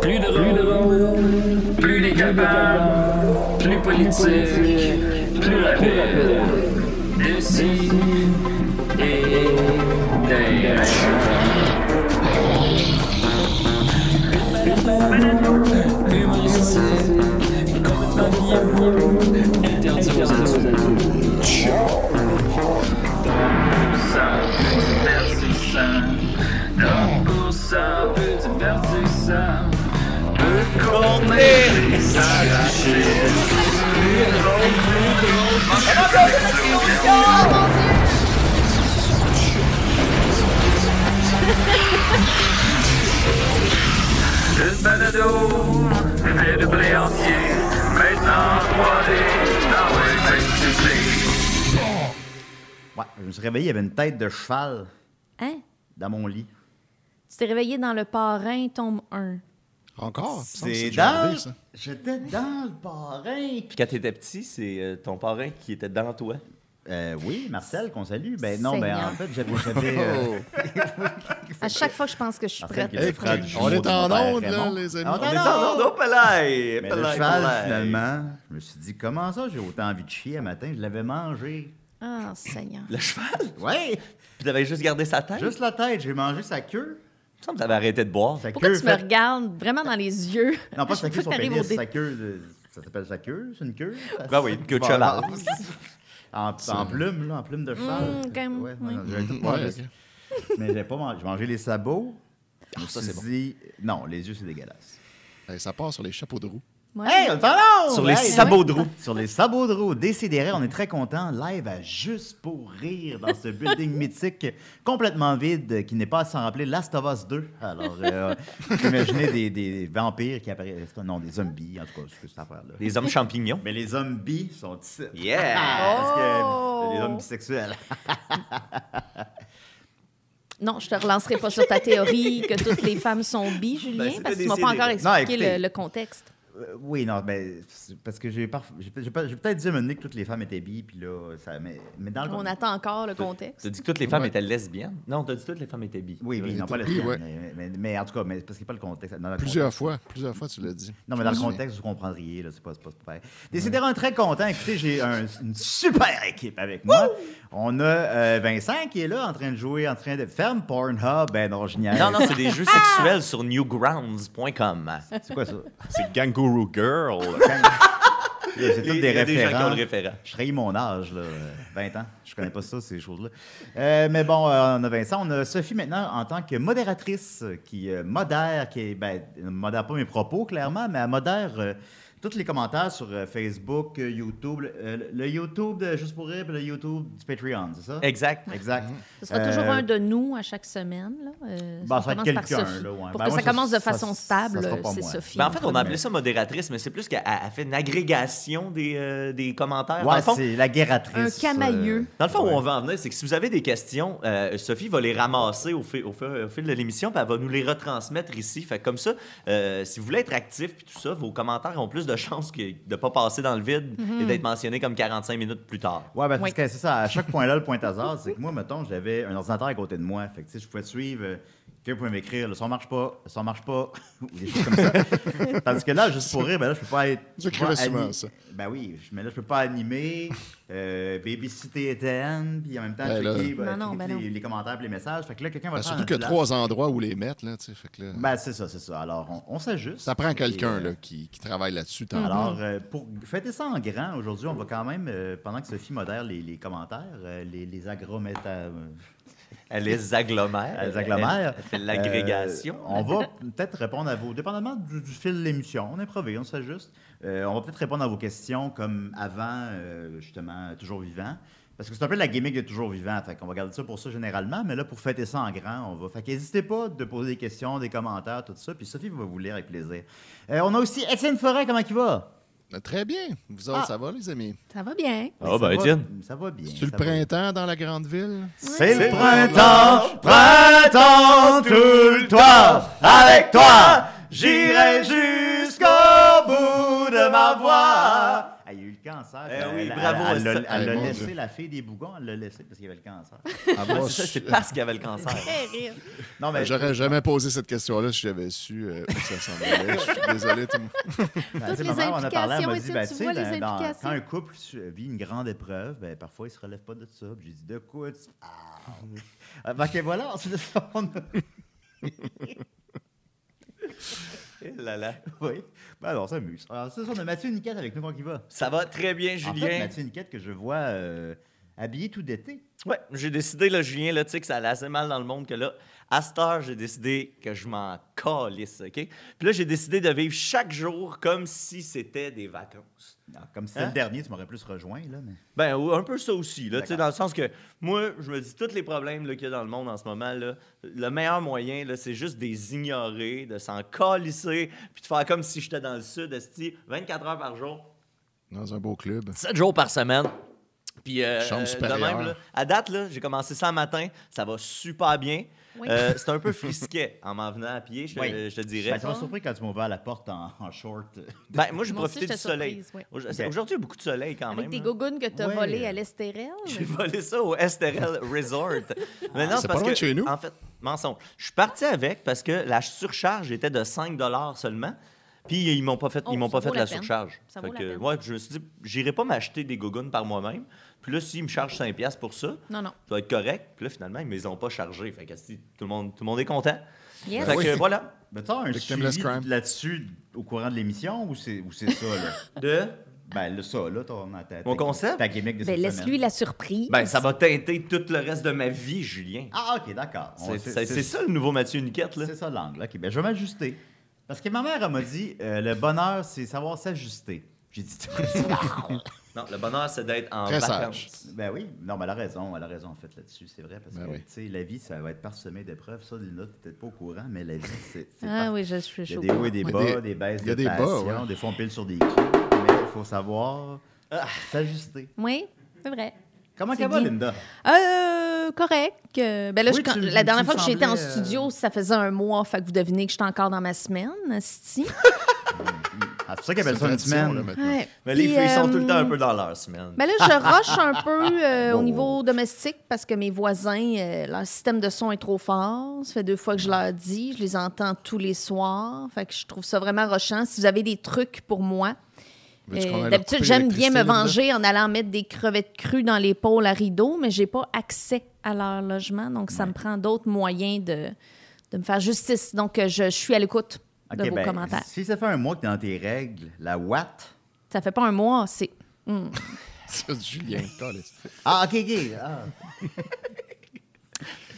Plus drôle, plus décapable, plus politique, plus rapide. D'ici et d'ailleurs. Humoristique, complètement interdit aux adultes. Ça peut divertissant, contenir des arachides. Plus drôle, plus drôle, Une balado, fait de blé entier, maintenant 3D, dans les festivités. Ouais, je me suis réveillé, il y avait une tête de cheval Hein? dans mon lit. Tu t'es réveillé dans le parrain, tome 1. Encore? C'est dans... J'étais dans le parrain. Puis quand t'étais petit, c'est euh, ton parrain qui était dans toi. Euh, oui, Marcel, qu'on salue. Ben non, ben en fait, j'avais... euh, À chaque fois que je pense que je suis prête. Hey, du on est en onde, là, les amis. Ah, On on est en onde. non, palais, Mais le cheval, finalement, je me suis dit, comment ça, j'ai autant envie de chier un matin? Je l'avais mangé. Ah, Seigneur. Le cheval? Ouais, Puis t'avais juste gardé sa tête? juste la tête. J'ai mangé sa queue. Il me semble arrêté de boire. Sa Pourquoi queue tu me regardes vraiment dans les yeux? Non, pas sa queue, son pénis, sa queue. de- Ça s'appelle sa queue, c'est une queue? Ben oui, une queue de cheval. En, en plume, là, en plume de cheval. Mm, quand même, Ouais, oui. non, j'avais tout Ouais, mangé. ok. Mais j'ai pas mangé. J'ai mangé les sabots. Je me ça, suis c'est bon. dit, non, les yeux, c'est dégueulasse. Hey, ça part sur les chapeaux de roue. Ouais. Hey, on! Sur les Hey, sabots de roue. Sur les sabots de roue. Décidérez, on est très contents. Live à Juste pour rire dans ce building mythique complètement vide qui n'est pas sans rappeler Last of Us 2. Alors, euh, imaginez des, des vampires qui apparaissent. Non, des zombies, en tout cas, c'est cette affaire-là. Les hommes champignons. Mais les zombies sont ici. Yeah! Parce que Oh! les hommes bisexuels. Non, je te relancerai pas sur ta théorie que toutes les femmes sont bi, Julien, Ben, c'était parce que tu m'as pas encore Non, expliqué écoutez. le, le contexte. Euh, oui, non, mais c'est parce que j'ai parf- peut-être dit à un moment donné que toutes les femmes étaient bi, puis là, ça, mais, mais dans le On attend encore le contexte. T'as dit que toutes les femmes Ouais. étaient lesbiennes? Non, t'as dit que toutes les femmes étaient bi. Oui, oui, non, pas Oui, lesbienne. ouais. Mais, mais, mais en tout cas, mais, parce qu'il n'y a pas le contexte. Dans le Plusieurs contexte. fois, plusieurs fois, tu l'as dit. Non, mais dans le contexte, vous comprendriez, là, c'est pas, c'est pas super. Décidérez, très content. Écoutez, j'ai un- une super équipe avec moi. On a euh, Vincent qui est là, en train de jouer, en train de ferme Pornhub. Ben non, génial. Non, non, c'est des jeux sexuels sur newgrounds.com. C'est quoi ça? C'est Kangaroo Girl. C'est y des référents. le référent. Je trahis mon âge, là, euh, 20 ans. Je connais pas ça, ces choses-là. Euh, mais bon, euh, on a Vincent. On a Sophie maintenant en tant que modératrice euh, qui euh, modère, qui ben, modère pas mes propos, clairement, mais elle modère euh, tous les commentaires sur euh, Facebook, euh, YouTube, le, euh, le YouTube de Juste pour Rire, puis le YouTube du Patreon, c'est ça? Exact. Exact. Ce sera toujours Euh, un de nous à chaque semaine. Là. Euh, on ça va être commence par quelqu'un, ouais. Pour Ben, que moi, ça commence de façon ça stable, c'est. Sophie. Ben, en fait, on a appelé ça modératrice, mais c'est plus qu'elle elle fait une agrégation des, euh, des commentaires. Ouais, c'est la guératrice. Un camailleux. euh, Dans le fond, ouais. où on va en venir, c'est que si vous avez des questions, euh, Sophie va les ramasser au, fil- au fil- au fil de l'émission, puis elle va nous les retransmettre ici. Fait que comme ça, euh, si vous voulez être actif puis tout ça, vos commentaires ont plus de chances que de ne pas passer dans le vide et d'être mentionnés comme 45 minutes plus tard. Ouais, ben, parce Oui. que c'est ça. À chaque point-là, le point hasard, c'est que moi, mettons, j'avais un ordinateur à côté de moi. Fait que, tu sais, je pouvais suivre. Quelqu'un pouvait m'écrire, le son marche pas, le son marche pas, ou des choses comme ça. Tandis que là, juste pour rire, ben là, je peux pas être. Tu je peux écrivais pas souvent ça. Ben oui, mais là, je peux pas animer, euh, babysitter Étienne, puis en même temps, Ben checker, ben, Non, non, checker ben les, commentaires et les messages. Fait que là, quelqu'un va Ben, faire surtout un que flash. trois endroits où les mettre, là, tu sais. Fait que là, Ben, c'est ça, c'est ça. Alors, on, on s'ajuste. ça prend quelqu'un euh, là, qui, qui travaille là-dessus. alors, euh, pour fêter ça en grand, aujourd'hui, on va quand même, euh, pendant que Sophie modère les, les commentaires, euh, les, les agrométa... euh, Elle les agglomère. Elle les agglomère. Elle fait l'agrégation. Euh, on va peut-être répondre à vos... Dépendamment du, du fil de l'émission, on improvise, on s'ajuste. Euh, on va peut-être répondre à vos questions comme avant, euh, justement, Toujours Vivant. Parce que c'est un peu la gimmick de Toujours Vivant. Fait qu'on va garder ça pour ça généralement. Mais là, pour fêter ça en grand, on va... Fait qu'hésitez pas de poser des questions, des commentaires, tout ça. Puis Sophie va vous lire avec plaisir. On a aussi Étienne Forêt, comment il va? Très bien. Vous autres, Ah. ça va, les amis? Ça va bien. Ah, ben, Étienne. Ça va bien. C'est le ça va bien. printemps dans la grande ville? C'est le printemps, printemps tout le temps. Avec toi, j'irai jusqu'au bout de ma voix. Cancer. Eh Elle- oui, elle- bravo, Elle l'a- ça. elle l'a Eh, laissé, Dieu. la fille des bougons, elle l'a laissé parce qu'il y avait le cancer. Ah, c'est ça, je- c'est parce qu'il avait le cancer. Terrible. Non, mais J'aurais jamais posé cette question-là si j'avais su euh, où ça s'en allait. Je suis désolé, tout le monde. Ben, Toutes ma les mère, on a parlé, elle m'a dit, ben, tu sais, dans- dans- implications? quand un couple vit une grande épreuve, ben, parfois, il se relève pas de ça. J'ai dit, de quoi tu parles? Ah, ben, que voilà, c'est ça. on Eh là là. Oui. Ben, alors, ça s'amuse. Alors, ça, on a Mathieu Niquette avec nous, comment il va? Ça va très bien, En fait, Julien. Mathieu Niquette, que je vois euh, habillé tout d'été. Ouais, j'ai décidé, là, Julien, là, tu sais que ça allait assez mal dans le monde, que là, à cette heure, j'ai décidé que je m'en calisse, OK? Puis là, j'ai décidé de vivre chaque jour comme si c'était des vacances. Ah, Comme si c'était Hein? le dernier, tu m'aurais plus rejoint, là. Mais... Ben, un peu ça aussi, là, tu sais, dans le sens que moi, je me dis, tous les problèmes là, qu'il y a dans le monde en ce moment, là, le meilleur moyen, là, c'est juste de les ignorer, de s'en calisser, puis de faire comme si j'étais dans le sud, esti, 24 heures par jour, Dans un beau club. 7 jours par semaine. Puis, euh, Chambre euh, de même, là, à date, là, j'ai commencé ça matin, ça va super bien. Oui. Euh, c'est un peu frisquet en m'en venant à pied, je, te- Oui. je te dirais. Ben, ça m'a surpris quand tu m'as ouvert la porte en, en short. Ben, moi, j'ai Moi aussi, profité du soleil. oui. Aujourd'hui, il y a beaucoup de soleil quand Avec même. des là. gougounes que tu as Ouais. volées à l'Estérel? J'ai volé ça au Esterel Resort. Mais non, C'est parce pas loin que, de chez nous. En fait, mensonge. Je suis parti avec parce que la surcharge était de 5 seulement. Puis ils m'ont pas fait, Oh, ils m'ont pas fait la, surcharge. Ça Fait vaut que, ouais, je me suis dit, j'irai pas m'acheter des gougounes par moi-même. Puis là, s'ils me chargent 5 piastres pour ça, Non, non. ça va être correct. Puis là, finalement, ils me les ont pas chargés. Fait que si, tout le monde, tout le monde est content. Yes. Fait oui. que voilà. Ben, tu as un le suivi là-dessus au courant de l'émission ou c'est ou c'est ça, là? De... Ben, là, ça, là, ton, ta, Mon concept? Ta gimmick de Ben, cette laisse-lui semaine. la surprise. Ben, ça va teinter tout le reste de ma vie, Julien. Ah, OK, d'accord. On- C'est c'est- c'est ça le nouveau Mathieu Niquette, là. C'est ça l'angle. OK, ben, je vais m'ajuster. Parce que ma mère, elle m'a dit, euh, le bonheur, c'est savoir s'ajuster. J'ai dit, Non, le bonheur, c'est d'être en Très vacances. ben oui, non, mais elle a raison, elle a raison en fait là-dessus, c'est vrai, parce Ben que, oui. tu sais, la vie, ça va être parsemé d'épreuves, ça, Lina, t'es peut-être pas au courant, mais la vie, c'est... c'est Ah par- oui, je suis Il y a chaud. des hauts et des Oui, bas, des- des, baisses il y a de des bas, passion, ouais. des fois on pile sur des coups, mais il faut savoir ah, s'ajuster. Oui, c'est vrai. Comment ça va. Linda? Euh, correct. Euh, ben là, Oui, je- quand- tu- la dernière fois que j'étais en euh, studio, ça faisait un mois. Fait que vous devinez que j'étais encore dans ma semaine, asti. Ah, c'est pour ça qu'elle appelle C'est ça une là, semaine. maintenant. Ouais. Mais les filles sont euh, tout le temps un peu dans leur semaine. Ben là, je rush un peu euh, Bon. au niveau domestique parce que mes voisins, euh, leur système de son est trop fort. Ça fait deux fois que je leur dis. Je les entends tous les soirs. Fait que je trouve ça vraiment rushant. Si vous avez des trucs pour moi, d'habitude, j'aime bien me venger en allant mettre des crevettes crues dans l'épaule à rideau, mais j'ai pas accès à leur logement. Donc, ça me prend d'autres moyens de, de me faire justice. Donc, euh, je, je suis à l'écoute de vos ben, commentaires. si ça fait un mois que tu es dans tes règles, la Watt... Ça fait pas un mois, c'est... Ça, c'est Julien. Ah, OK, OK. Ah.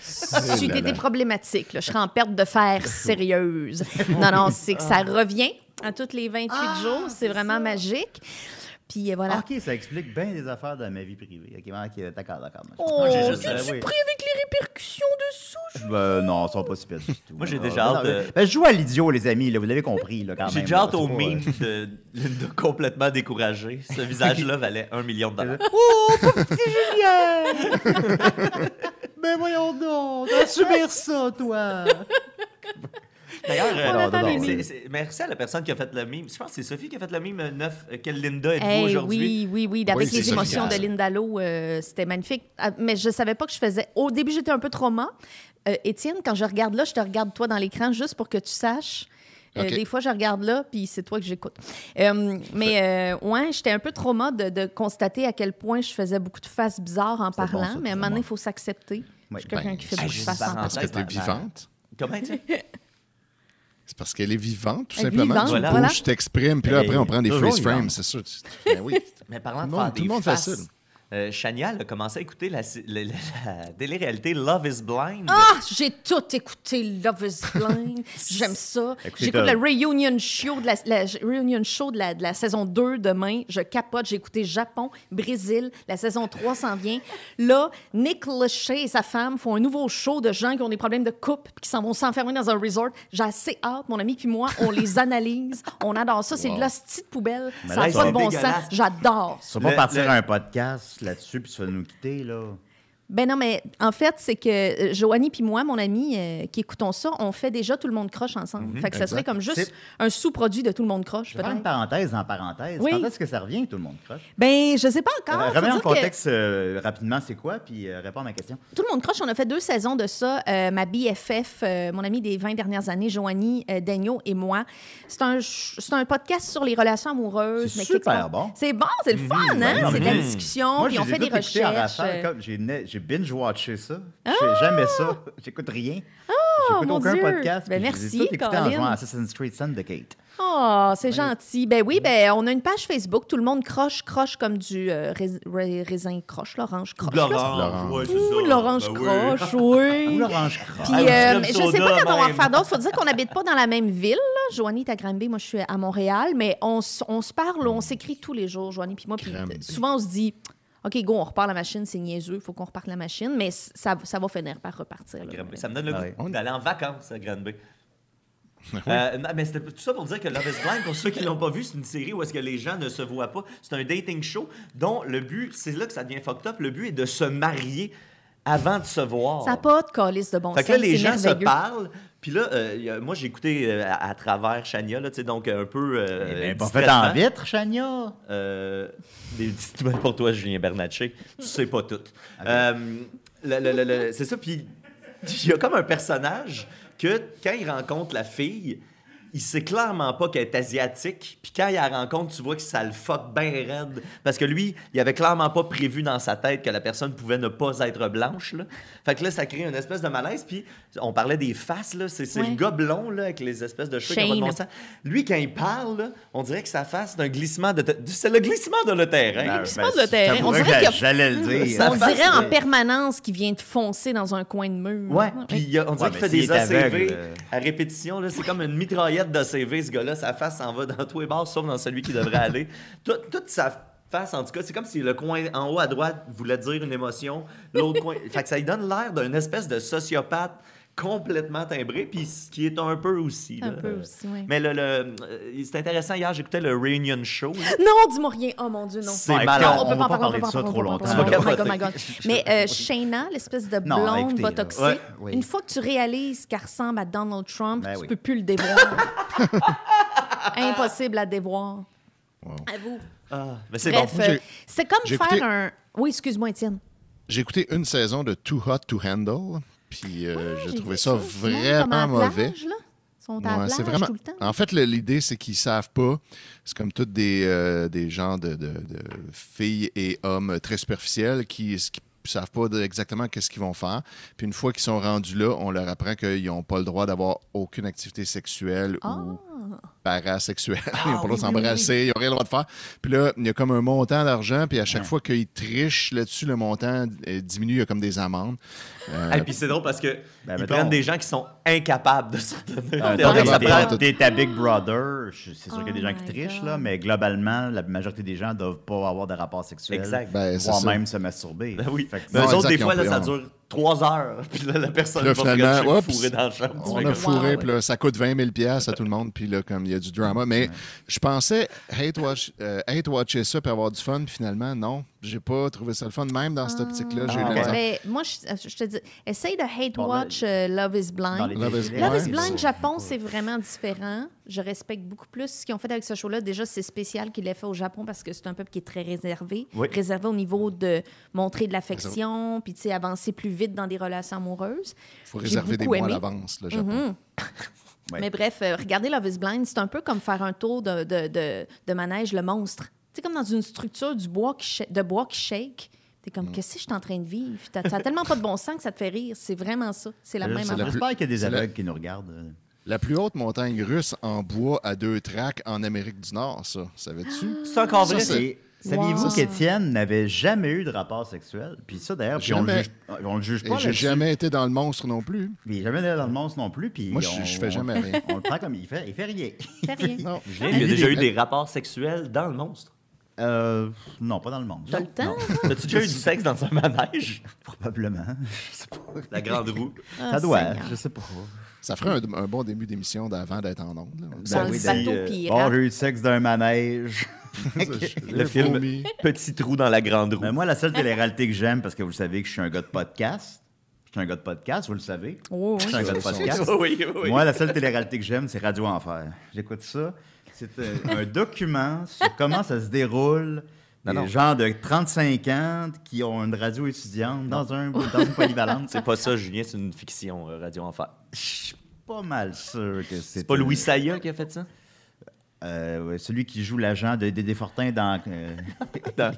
Si là t'étais là. problématique, là, je serais en perte de fer sérieuse. Non, non, c'est que ça revient à tous les 28 jours. C'est vraiment magique. Puis euh, voilà. Ah, OK, ça explique bien des affaires de ma vie privée. OK, ok, d'accord, d'accord. Oh, j'ai juste- tu euh, es oui. pris avec les répercussions de ça? Ben, non, ils sont pas si pires du tout. Moi, j'ai Ah, déjà ben, hâte de- ben, je joue à l'idiot, les amis, là, vous l'avez compris, là, quand même. J'ai déjà hâte au meme de Linda complètement découragée. Ce visage-là valait un million de dollars. Oh, petit Julien! ben voyons donc, t'as subir ça, toi! D'ailleurs, euh, merci à la personne qui a fait le meme. Je pense que c'est Sophie qui a fait le meme euh, neuf. euh, Quelle Linda êtes-vous Hey, aujourd'hui? oui, oui, oui. Avec les Sophie émotions de. Linda Lo, euh, c'était magnifique. Ah, Mais je savais pas que je faisais. Au début, j'étais un peu trauma. Euh, Étienne, quand je regarde là, je te regarde toi dans l'écran juste pour que tu saches. Euh, des fois, je regarde là, puis c'est toi que j'écoute. Euh, mais euh, ouais, j'étais un peu trauma de, de constater à quel point je faisais beaucoup de faces bizarres en bon, parlant. ça, mais à un moment donné, il faut s'accepter. Oui. Je suis quelqu'un Ben, qui fait beaucoup de faces en parenthèse. Parce est Ma- ma- vivante? Comment tu C'est parce qu'elle est vivante, tout Elle simplement. vivante, tu voilà. bouges, tu t'exprimes, puis là, après, on prend des freeze frames, c'est sûr. tu- tu- Ben oui. Mais parlant de Tout faire des monde fait faces, ça, là. Euh, Chania a commencé à écouter la, la, la- la télé-réalité Love is Blind. Ah, j'ai tout écouté Love is Blind. J'aime ça. J'écoute le reunion show de la, la- reunion show de la, de la saison 2 demain. Je capote. J'ai écouté Japon, Brésil. La saison 3 s'en vient. Là, Nick Lachey et sa femme font un nouveau show de gens qui ont des problèmes de couple puis qui s'en vont s'enfermer dans un resort. J'ai assez hâte. Mon ami puis moi, on les analyse. On adore ça. C'est Wow. de la petite poubelle. Mais ça n'a pas de bon sens. J'adore. Pas Le- partir le- à un podcast là-dessus puis tu vas nous quitter, là. Ben non, mais en fait, c'est que euh, Joanie puis moi, mon ami euh, qui écoutons ça, on fait déjà Tout le monde croche ensemble. fait que ça serait comme juste un sous-produit de Tout le monde croche, Je une parenthèse en parenthèse. Oui. Quand est-ce que ça revient, tout le monde croche? Ben, je sais pas encore. Euh, Remets en dire que contexte euh, rapidement, c'est quoi, puis réponds à ma question. Tout le monde croche, on a fait deux saisons de ça. Ma BFF, mon ami des 20 dernières années, Joanie Daigneault et moi. C'est un, un podcast sur les relations amoureuses. C'est super bon. C'est bon, c'est le fun, hein? non, c'est de la discussion, Moi, puis on fait des recherches. j'ai binge-watché ça. J'ai jamais ça. J'écoute rien. J'écoute Oh, mon aucun Dieu. podcast. Ben, merci, écoutés en jouant à Assassin's Creed Syndicate. Oh, c'est gentil. Ben oui, ben on a une page Facebook. Tout le monde croche, croche comme du euh, rais- rais- raisin croche, l'orange croche. L'orange. ça. l'orange Ben oui. croche, oui. Ou l'orange croche. Puis, Ah, euh, club je sais pas quand on va faire d'autres. Faut dire qu'on n'habite pas dans la même ville. Là. Joanie est à Granby, moi je suis à Montréal, mais on, se parle, on s'écrit tous les jours, Joanie puis moi. Euh, souvent on se dit, OK, go, on repart la machine, c'est niaiseux, il faut qu'on reparte la machine, mais ça, ça va finir par repartir. là. Ça me donne le Ah goût ouais. d'aller en vacances à Granby. Euh, mais c'était tout ça pour dire que Love is Blind, pour ceux qui l'ont pas vu, c'est une série où est-ce que les gens ne se voient pas. C'est un dating show dont le but, c'est là que ça devient fucked up, le but est de se marier avant de se voir. Ça n'a pas de calice de bon Fait sens. que là, les gens se parlent. Puis là, euh, moi, j'ai écouté euh, à, à travers Chania, là, tu sais, donc un peu. Euh, Eh bien, pas fait en vitre, Chania. Euh, des pour toi, Julien Bernatchez. Tu sais pas tout. Euh, c'est ça. Puis il y a comme un personnage que quand il rencontre la fille, il sait clairement pas qu'elle est asiatique. Puis quand il la rencontre, tu vois que ça le fuck bien raide. Parce que lui, il avait clairement pas prévu dans sa tête que la personne pouvait ne pas être blanche. Là. Fait que là, ça crée une espèce de malaise. Puis on parlait des faces, là. C'est, c'est Ouais. le gars blond, là, avec les espèces de cheveux qui ont pas de bon sens. Lui, quand il parle, là, on dirait que sa face, c'est un glissement de... te- C'est le glissement de le terrain. Ben, se passe le terrain. On dirait que qu'il y a- J'allais le dire. Ça On face, dirait en ouais. permanence qu'il vient de foncer dans un coin de mur. Ouais, puis on dirait Ouais, qu'il fait des ACV aveugle, euh. à répétition. là. C'est comme une mitraillette d'ACV, ce gars-là. Sa face s'en va dans tous les bars, sauf dans celui qui devrait aller. Tout- toute sa face, en tout cas, c'est comme si le coin en haut à droite voulait dire une émotion, l'autre coin... Fait que ça lui donne l'air d'une espèce de sociopathe complètement timbré, puis ce qui est un peu aussi. Un là. peu aussi, oui. Mais le, le- euh, c'est intéressant, hier, j'écoutais le Reunion Show. là. Non, dis-moi rien. Oh mon Dieu, non. C'est malade. on- peut va en pas parler de on ça peut trop on peut longtemps. Oh my God, capoter. oh my God. Mais euh, Shayna, l'espèce de Non, blonde écoutez, botoxée, ouais, oui. une fois que tu réalises qu'elle ressemble à Donald Trump, Ben tu oui. peux plus le dévoir. Impossible à dévoir. Wow. Avoue. Ah, mais c'est Bref, bon. Moi, j'ai- euh, c'est comme faire écouté- un... Oui, excuse-moi, Étienne. J'ai écouté une saison de Too Hot to Handle, puis euh, j'ai J'ai trouvé ça vraiment mauvais. plage, là. Ils sont à la Ouais, c'est plage vraiment. tout le temps. En fait, l'idée, c'est qu'ils savent pas. C'est comme toutes des, euh, des gens de, de- de filles et hommes très superficiels qui, qui savent pas exactement qu'est-ce qu'ils vont faire. Puis une fois qu'ils sont rendus là, on leur apprend qu'ils n'ont pas le droit d'avoir aucune activité sexuelle Ah. ou parasexuelle. ils n'ont pas le droit de oui, s'embrasser, ils n'ont rien le droit de faire. Puis là, il y a comme un montant d'argent, puis à chaque Ouais. fois qu'ils trichent là-dessus, le montant euh, diminue, il y a comme des amendes. Euh, Et puis c'est drôle parce que Ben, ils mettons- prennent des gens qui sont incapables de. Euh, prend- pas- T'es ta Big Brother, c'est sûr qu'il y a des Oh gens qui my trichent, God. là, mais globalement, la majorité des gens doivent pas avoir de rapport sexuel. Exact. Ben, voire ça. même se masturber. Ben oui. Fait que Mais Non, eux autres, exact, des fois, là, ça dure trois heures. Puis là, la personne Là, va finalement, oups, fourrée dans le champ. On a fourré, puis là, ça coûte 20 000 pièces à tout le monde, puis là, comme il y a du drama. Mais je pensais hate, watch, euh, hate watcher ça puis avoir du fun, puis finalement, non, j'ai pas trouvé ça le fun. Même dans cette optique-là, j'ai Ah, misère. Mais moi, je, je te dis, essaye de hate watch euh, Love is Blind. Love is Love Blind ça. Japon, c'est vraiment différent. Je respecte beaucoup plus ce qu'ils ont fait avec ce show-là. Déjà, c'est spécial qu'il l'ait fait au Japon parce que c'est un peuple qui est très réservé. Oui. Réservé au niveau de montrer de l'affection, puis tu sais, avancer plus vite dans des relations amoureuses. faut j'ai réserver des mois à l'avance, le Japon. Mhm. Ouais. Mais bref, euh, regardez Love is Blind, c'est un peu comme faire un tour de, de, de, de manège, le monstre. C'est comme dans une structure du bois qui sh- de bois qui shake. T'es Mm. comme, qu'est-ce que je suis en train de vivre? T'as t'as tellement pas de bon sens que ça te fait rire. C'est vraiment ça. C'est la Euh, même affaire. J'espère qu'il y a des aveugles qui nous regardent. euh. La plus haute montagne russe en bois à deux tracks en Amérique du Nord, ça. Savais-tu? C'est encore vrai. Saviez-vous Wow. qu'Étienne n'avait jamais eu de rapport sexuel? Puis ça, d'ailleurs, puis on le Jamais. juge, on le juge pas. j'ai jamais été dans le monstre non plus. Puis il est jamais allé dans le monstre non plus. Puis Moi, je- on- je fais on- jamais rien. On le prend comme il fait. Il fait rien. Fais rien. Non. Julien, il y a déjà eu des rapports sexuels dans le monstre? Euh, non, pas dans le monstre. T'as le temps? As-tu déjà eu du sexe dans un manège? probablement. Je sais pas. La grande roue. Ah, Ça doit, Seigneur. je sais pas. Ça ferait un, un bon début d'émission d'avant d'être en onde. là. Dans Ben le oui, bateau euh, pirate. Bon, j'ai eu du sexe d'un manège. Le film vomi. Petit trou dans la grande roue. Mais moi, la seule télé-réalité que j'aime, parce que vous le savez que je suis un gars de podcast. Je suis un gars de podcast, vous le savez. Oh, Je suis un gars de podcast. oui, oui. Moi, la seule télé-réalité que j'aime, c'est Radio Enfer. J'écoute ça. C'est euh, un document sur comment ça se déroule. Non, des non. gens de 35 ans qui ont une radio étudiante dans, un, dans une polyvalente. C'est pas ça, Julien, c'est une fiction, euh, Radio Enfer. Je suis pas mal sûr que c'est. C'est pas Louis Saya qui a fait ça? Euh, celui qui joue l'agent de Dédé Fortin dans. Euh, Dans-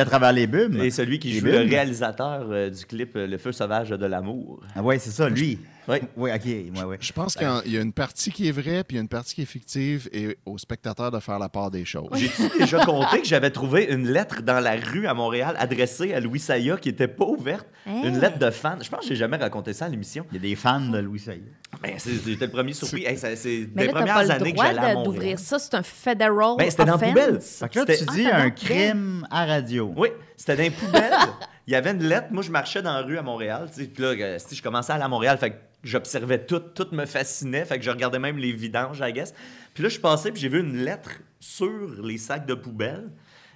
à travers les bulbes. Et celui qui Les joue le réalisateur euh, du clip euh, Le feu sauvage de l'amour. Ah ouais, c'est ça, lui. Oui. Oui, ok. Ouais, ouais. Je pense qu'il y a une partie qui est vraie, puis il y a une partie qui est fictive, et au spectateur de faire la part des choses. J'ai-tu déjà compté que j'avais trouvé une lettre dans la rue à Montréal adressée à Louis Saya qui était pas ouverte? Une lettre de fan. Je pense que j'ai jamais raconté ça à l'émission. Il y a des fans de Louis Sailly. Ben, j'étais le premier surpris. Hey, c'est Mais des là, premières pas le années que droit j'allais à Montréal. d'ouvrir ça. C'est un federal Ben, c'était dans la poubelle. Fait que là, tu dis Ah, t'as un crime à radio. Oui, c'était dans les poubelles. Il y avait une lettre. Moi, je marchais dans la rue à Montréal. Puis là, euh, je commençais à aller à Montréal. J'observais tout. Tout me fascinait. Je regardais même les vidanges, I guess. Puis là, je passais puis j'ai vu une lettre sur les sacs de poubelle.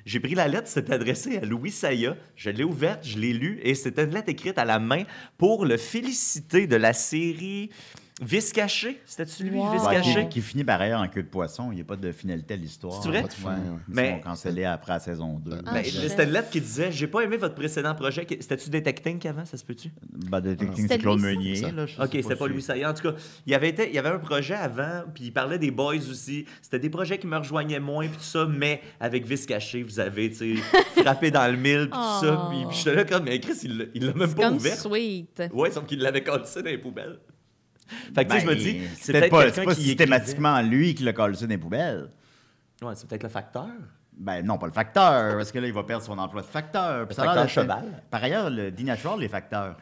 J'ai pris la lettre, c'était adressé à Louis Saya. Je l'ai ouverte, je l'ai lue et c'était une lettre écrite à la main pour le féliciter de la série Vice caché? C'était-tu lui, Wow. Vice Ouais, caché? qui, qui finit par ailleurs en queue de poisson. Il n'y a pas de finalité à l'histoire. C'est vrai? Ouais. ouais. Ils Mais- sont cancellés après la saison 2. Ah, Ben, c'était une lettre qui disait J'ai pas aimé votre précédent projet. C'était-tu Detecting avant, ça se peut-tu? Ben, de technique, C'était c'est Claude? Meunier. Ça. Là, Ok, c'était pas lui ça. En tout cas, il y avait été, il y avait un projet avant, puis il parlait des boys aussi. C'était des projets qui me rejoignaient moins, puis tout ça, mais avec Vice caché, vous avez, tu sais, frappé dans le mille, puis tout ça. Oh. Puis, puis j'étais là comme, mais Chris, il l'a- même C'est pas comme ouvert. sweet. Ouais, sauf qu'il l'avait collé dans les poubelles. Fait que, tu sais, je me Ben, dis, c'est peut-être pas, quelqu'un c'est pas qui systématiquement lui qui l'a collé dans les poubelles. Ouais, c'est peut-être le facteur. Ben non, pas le facteur, parce que là, il va perdre son emploi de facteur. Le ça facteur cheval. Par ailleurs, le Dinatural, les facteurs.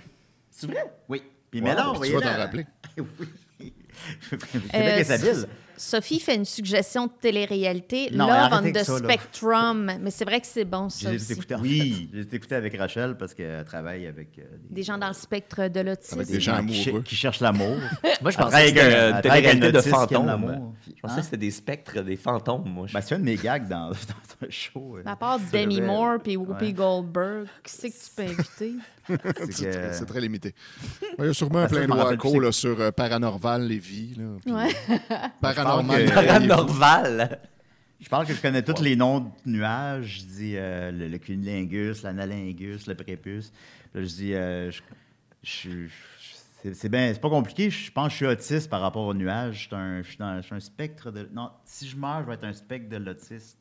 C'est vrai? Oui. Puis Wow, mais là, tu vas t'en rappeler. oui. Québec Euh, est habile. Sophie fait une suggestion de télé-réalité. Non, Love on the ça, là. Spectrum. Mais c'est vrai que c'est bon, ça aussi. écouté, en Oui. fait. J'ai écouté avec Rachel parce qu'elle travaille avec euh, Des gens dans le spectre de l'autisme. Avec des gens qui, amoureux. qui cherchent l'amour. Moi, je pensais que c'était une télé-réalité de fantômes. Je pensais que c'était des spectres, des fantômes, moi. Ben, c'est un de mes gags dans, dans un show. euh, À part Demi Moore puis Whoopi Ouais. Goldberg, qui c'est que tu peux inviter? C'est C'est que- très, c'est très limité. Il y a sûrement plein je de wacos sur euh, Paranormal Lévis. Là, Ouais. Paranormal. Je pense que-. Paranormal. Je parle que je connais tous les noms de nuages. Je dis euh, le, le cunilingus, l'analingus, le prépuce. Là, je dis, euh, je, je suis- c'est, bien, c'est pas compliqué. Je pense que je suis autiste par rapport aux nuages. Je suis un, je suis dans- je suis un spectre de. Non, si je meurs, je vais être un spectre de l'autiste.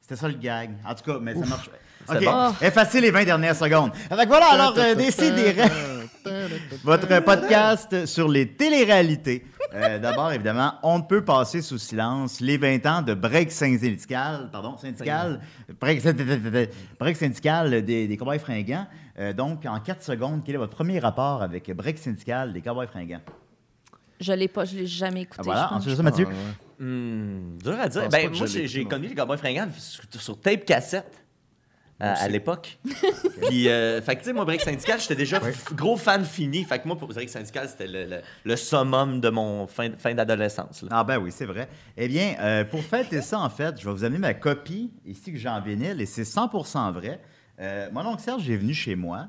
C'était ça le gag. En tout cas, mais ça marche. OK, bon. effacez les 20 dernières secondes. Voilà, alors, euh, décidez votre podcast sur les téléréalités. Euh, D'abord, évidemment, on ne peut passer sous silence les 20 ans de break syndical, pardon, syndical, break, break syndical des, des cowboys fringants. Euh, donc, en 4 secondes, quel est votre premier rapport avec break syndical des cowboys fringants? Je l'ai pas, je l'ai jamais écouté. Ah, voilà, je pense. ensuite ça, Mathieu. Ah, ouais. Hmm, dur à dire. Ben, moi, j'ai connu les Cowboys fringants sur, sur tape cassette. Euh, à l'époque. Puis, euh, fait que, tu sais, moi, Break Syndical, j'étais déjà gros fan fini. Fait que moi, pour Break Syndical, c'était le, le, le summum de mon fin, fin d'adolescence. Ah ben oui, c'est vrai. Eh bien, euh, pour fêter ça, en fait, je vais vous amener ma copie ici que j'ai en vinyle et c'est 100% vrai. Euh, mon oncle Serge est venu chez moi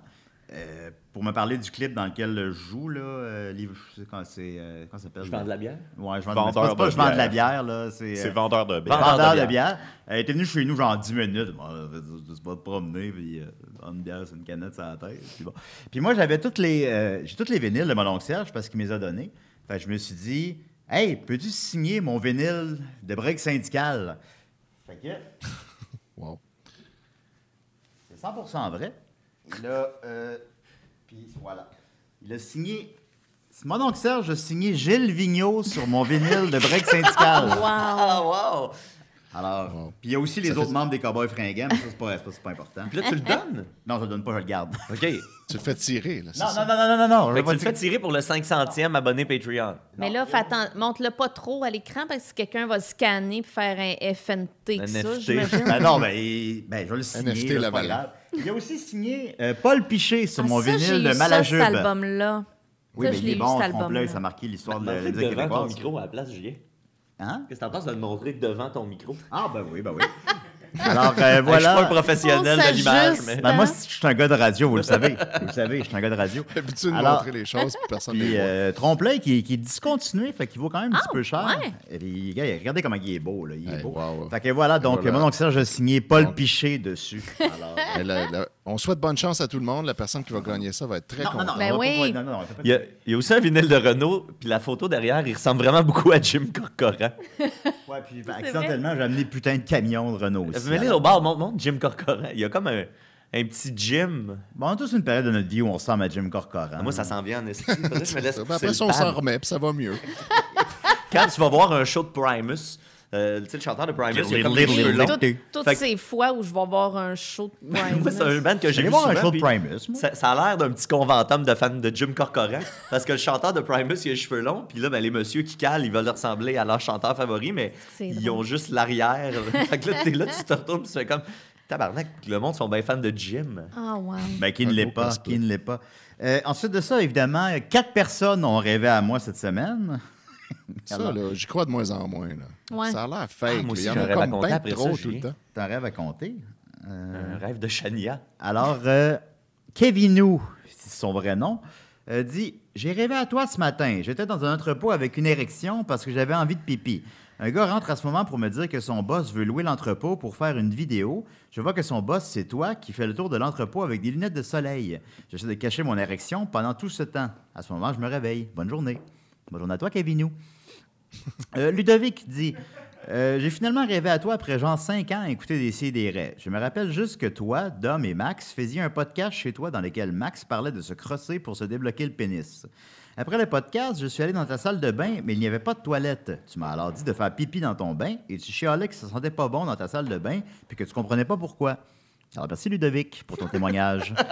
euh, pour me parler du clip dans lequel je joue, là. euh, livre- je sais quand c'est... euh, comment ça s'appelle? Je vends de la bière. Ouais, je vends Vendeur de, c'est pas- c'est pas de je vends de la bière. là. C'est, euh, vendeur de bière. Vendeur de vendeur de bière. bière. Elle était venue chez nous genre 10 minutes. Bon, euh, c'est pas de promener, puis euh, une bière, c'est une canette sur la tête. Puis, bon. puis moi, j'avais toutes les, euh, j'ai toutes les vinyles de mon oncle Serge parce qu'il me les a donnés. Fait que je me suis dit, hey, peux-tu signer mon vinyle de break syndical? Fait que Wow. c'est 100% vrai. Là, euh, puis voilà. Il a signé. Mon oncle Serge a signé Gilles Vigneault sur mon vinyle de break syndical. Wow. Ah, wow! Alors, puis il y a aussi les Ça fait- autres membres des Cowboys fringants, mais ça, c'est pas, important. Puis là, tu le donnes? Non, je le donne pas, je le garde. OK. Tu le fais tirer. Là, Non, ça? non, non, non, non, non, Fait que tu le fais tirer pour le 500e abonné Patreon. Mais là, fais montre-le pas trop à l'écran parce que quelqu'un va scanner et faire un FNT que ça, NFT. Ben non, ben, il- ben, je vais le signer. NFT là, pas grave. Il a aussi signé euh, Paul Piché sur Ah, mon ça, j'ai vinyle eu de ça, Malajube. cet album-là. Oui, Ça, mais il est bon, trompe-l'œil, ça a marqué l'histoire de la musique québécoise. micro à la place, Julien. Hein? Qu'est-ce que t'en penses de le montrer devant ton micro? Ah, ben oui, ben oui. Alors, euh, Je suis pas un voilà. professionnel On de l'image, mais... Ben, moi, je suis un gars de radio, vous le savez. Vous le savez, je suis un gars de radio. Habitué de Alors- montrer les choses, puis personne ne les voit. euh, trompe-l'œil qui, qui est discontinué, fait qu'il vaut quand même un petit Ah, peu cher. ouais. Et puis, gars, regardez comment il est beau, là. Il est Hey, beau. wow. Fait que voilà, donc voilà. mon oncle Serge a signé Paul Bon. Piché dessus. Alors, euh, Mais la- la- on souhaite bonne chance à tout le monde. La personne qui va gagner ça va être très non, non, contente. non, Ben pas- oui. non, Il y, a, il y a aussi un vinyle de Renault, puis la photo derrière, il ressemble vraiment beaucoup à Jim Corcoran. Ouais, puis ben, accidentellement, j'ai amené putain de camion de Renault aussi. Mais là, au bar, montre, montre Jim Corcoran. Il y a comme un, un petit Jim. Bon, on a tous une période de notre vie où on ressemble à Jim Corcoran. Moi, ça s'en vient en estime. Ben, Après ça, on s'en remet, puis ça va mieux. Quand tu vas voir un show de Primus, euh, tu sais, le chanteur de Primus, il a comme des cheveux longs. Toutes, toutes Fait que- ces fois où je vais voir un show de Primus. Moi, c'est un band que j'ai J'allais vu voir un souvent, show de puis Primus, moi. Ça, ça a l'air d'un petit conventum de fans de Jim Corcoran. parce que le chanteur de Primus, il a les cheveux longs. Puis là, ben, les messieurs qui calent, ils veulent ressembler à leur chanteur favori, mais C'est ils drôle. ont juste l'arrière. fait que là, t'es là, tu te retournes, puis tu fais comme. Tabarnak, le monde sont bien fans de Jim. Ah, wow. Ben, qui ne l'est pas, cosplay. qui ne l'est pas. Euh, ensuite de ça, évidemment, quatre personnes ont rêvé à moi cette semaine. Ça, Alors, là, j'y crois de moins en moins. Là. Ouais. Ça a l'air fake. Ah, moi aussi, Il y en j'ai un a rêve à comme compter bien après trop ça, tout Julien. le temps. T'as un rêve à compter. Euh, Un rêve de Chania. Alors, euh, Kevinou, c'est son vrai nom, euh, dit J'ai rêvé à toi ce matin. J'étais dans un entrepôt avec une érection parce que j'avais envie de pipi. Un gars rentre à ce moment pour me dire que son boss veut louer l'entrepôt pour faire une vidéo. Je vois que son boss, c'est toi, qui fait le tour de l'entrepôt avec des lunettes de soleil. J'essaie de cacher mon érection pendant tout ce temps. À ce moment, je me réveille. Bonne journée. Bonne journée à toi, Kevinou. Euh, Ludovic dit euh, J'ai finalement rêvé à toi après genre 5 ans à écouter des CDR. Je me rappelle juste que toi, Dom et Max faisiez un podcast chez toi dans lequel Max parlait de se crosser pour se débloquer le pénis. Après le podcast, je suis allé dans ta salle de bain, mais il n'y avait pas de toilette. Tu m'as alors dit de faire pipi dans ton bain et tu chialais que ça sentait pas bon dans ta salle de bain puis que tu comprenais pas pourquoi. Alors merci Ludovic pour ton témoignage.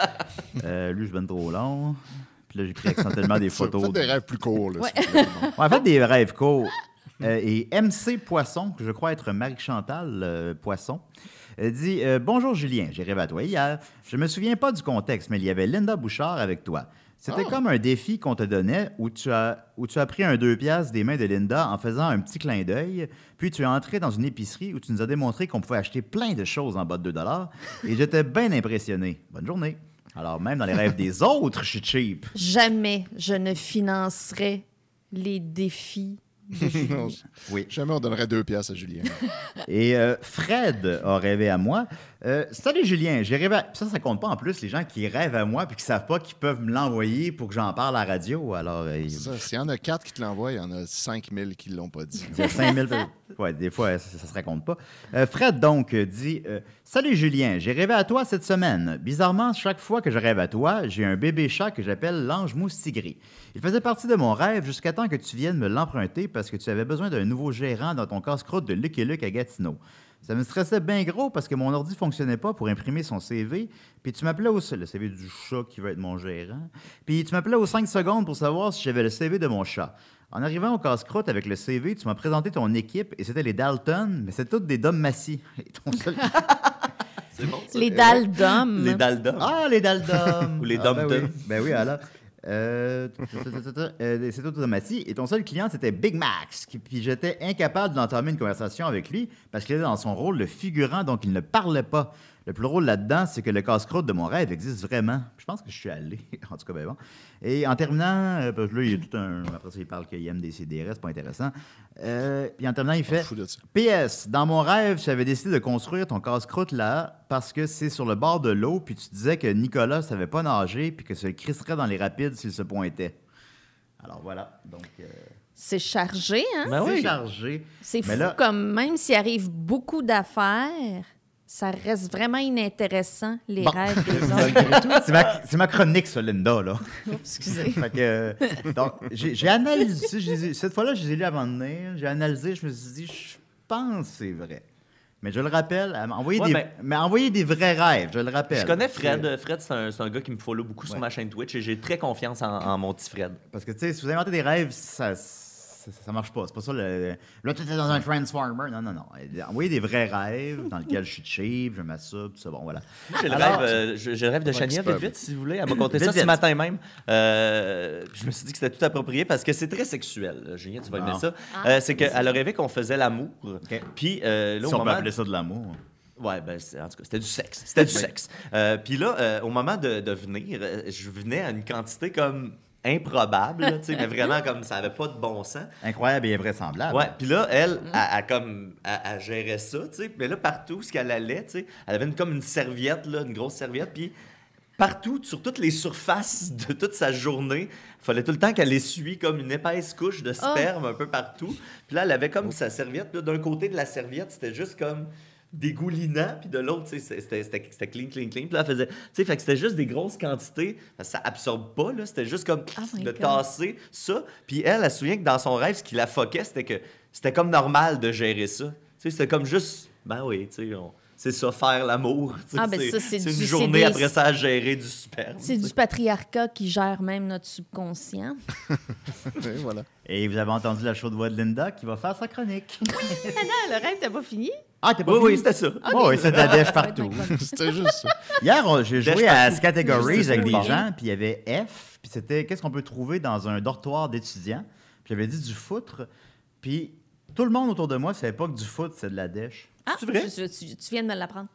Euh, lui, je viens trop long. Puis là, j'ai pris accidentellement des photos. Faites des de- rêves plus courts. Là, Ouais. des rêves courts. Euh, et MC Poisson, que je crois être Marie-Chantal euh, Poisson, elle dit euh, Bonjour Julien, j'ai rêvé à toi hier. Je me souviens pas du contexte, mais il y avait Linda Bouchard avec toi. C'était Ah. comme un défi qu'on te donnait où tu, as, où tu as pris un deux piastres des mains de Linda en faisant un petit clin d'œil. Puis tu es entré dans une épicerie où tu nous as démontré qu'on pouvait acheter plein de choses en bas de 2 Et j'étais bien impressionné. Bonne journée. Alors, même dans les rêves des autres, je suis cheap. Jamais je ne financerai les défis de Julien. Non, Oui. Jamais on donnerait deux pièces à Julien. Et euh, Fred a rêvé à moi. Euh, Salut Julien, j'ai rêvé à... Ça, ça compte pas en plus, les gens qui rêvent à moi puis qui savent pas qu'ils peuvent me l'envoyer pour que j'en parle à la radio. Alors, euh, ça. S'il y en a quatre qui te l'envoient, il y en a 5000 qui ne l'ont pas dit. il y a 5000... Ouais, des fois, ça, ça se raconte pas. Euh, Fred, donc, dit euh, Salut Julien, j'ai rêvé à toi cette semaine. Bizarrement, chaque fois que je rêve à toi, j'ai un bébé chat que j'appelle l'ange mousse tigré. Il faisait partie de mon rêve jusqu'à temps que tu viennes me l'emprunter parce que tu avais besoin d'un nouveau gérant dans ton casse-croûte de Luc et Luc à Gatineau. Ça me stressait bien gros parce que mon ordi fonctionnait pas pour imprimer son CV. Puis tu m'appelais au... Le CV du chat qui va être mon gérant. Puis tu m'appelais aux 5 secondes pour savoir si j'avais le CV de mon chat. En arrivant au casse-croûte avec le CV, tu m'as présenté ton équipe et c'était les Dalton, mais c'est toutes des Dom Massy. Et ton seul- bon, ça? Les d'hommes. Les d'hommes. Ah, les Daldom! Ou les Ah, ben Dom. oui. Ben oui, alors. Euh, euh, c'est tout automatique. Et ton seul client, c'était Big Max. Puis j'étais incapable d'entamer une conversation avec lui parce qu'il était dans son rôle de figurant, donc il ne parlait pas. Le plus drôle là-dedans, c'est que le casse-croûte de mon rêve existe vraiment. Je pense que je suis allé. En tout cas, ben bon. Et en terminant, euh, parce que là, il y a tout un. Après ça, il parle qu'il aime des CDR, c'est pas intéressant. Euh, puis en terminant, il fait. PS, dans mon rêve, j'avais décidé de construire ton casse-croûte là parce que c'est sur le bord de l'eau, puis tu disais que Nicolas savait pas nager, puis que se crisserait dans les rapides s'il se pointait. Alors voilà, donc euh, C'est chargé, hein? Ben c'est oui. chargé. C'est Mais fou là- comme même s'il arrive beaucoup d'affaires, ça reste vraiment inintéressant, les Bon. rêves des autres. C'est ma, chronique, ça, Linda, là. Excusez. Fait que, euh, donc, j'ai analysé, cette fois-là, je les ai lus avant de venir, j'ai analysé, je me suis dit, je pense que c'est vrai. Mais je le rappelle, envoyé, Ouais, des, mais- mais des vrais rêves, je le rappelle. Je connais Fred. Fred, c'est un, gars qui me follow beaucoup sur ma chaîne Twitch et j'ai très confiance en, en mon petit Fred. Parce que, tu sais, si vous inventez des rêves, ça, ça, ça marche pas. C'est pas ça le. Là, tu étais dans un Transformer. Non, non, non. Envoyez des vrais rêves dans lesquels je suis cheap, je m'assoube, tout ça. Bon, voilà. Moi, J'ai le, Alors- rêve, euh, je- rêve de Chania, vite, vite, si vous voulez. Elle m'a conté Vite, ça ce matin même. Euh, je me suis dit que c'était tout approprié parce que c'est très sexuel. Euh, Julien, tu vas aimer Ah. ça. Ah. Euh, c'est qu'elle a rêvé qu'on faisait l'amour. Puis euh, là, si au on peut moment... appeler ça de l'amour. Ouais, ben, c'est- en tout cas, c'était du sexe. C'était du sexe. Euh, Puis là, euh, au moment de, de venir, euh, je venais à une quantité comme improbable, là, tu sais, mais vraiment comme ça avait pas de bon sens. Incroyable et invraisemblable. Ouais, puis là, elle, elle, elle comme, elle gérait ça, tu sais. Mais là, partout, ce qu'elle allait, tu sais, elle avait une- comme une serviette, là, une grosse serviette, puis partout, sur toutes les surfaces de toute sa journée, il fallait tout le temps qu'elle essuie comme une épaisse couche de sperme un peu partout. Puis là, elle avait comme sa serviette, d'un côté de la serviette, c'était juste comme dégoulinant, puis de l'autre, c'était clean, clean, clean. Puis là, elle faisait, tu sais, fait que c'était juste des grosses quantités, ça absorbe pas, là, c'était juste comme Oh de God. tasser ça. Puis elle, elle se souvient que dans son rêve, ce qui la foquait, c'était que c'était comme normal de gérer ça. Tu sais, c'était comme juste, ben oui, tu sais, on- c'est ça, faire l'amour. Ah, ben c'est une journée des- après ça à gérer du sperme. C'est du patriarcat qui gère même notre subconscient. Et voilà. Et vous avez entendu la chaude voix de Linda qui va faire sa chronique. non, le rêve, t'as pas fini? Ah, t'es pas Oui, fini? oui, c'était ça. Oh, oui, c'est de la dèche partout. C'était juste ça. Hier, j'ai joué à. Categories avec des gens, puis il y avait F, puis c'était qu'est-ce qu'on peut trouver dans un dortoir d'étudiants? Puis j'avais dit du foutre, puis tout le monde autour de moi savait pas que du foot, c'est de la dèche. Ah, C'est vrai? je- tu, tu viens de me l'apprendre.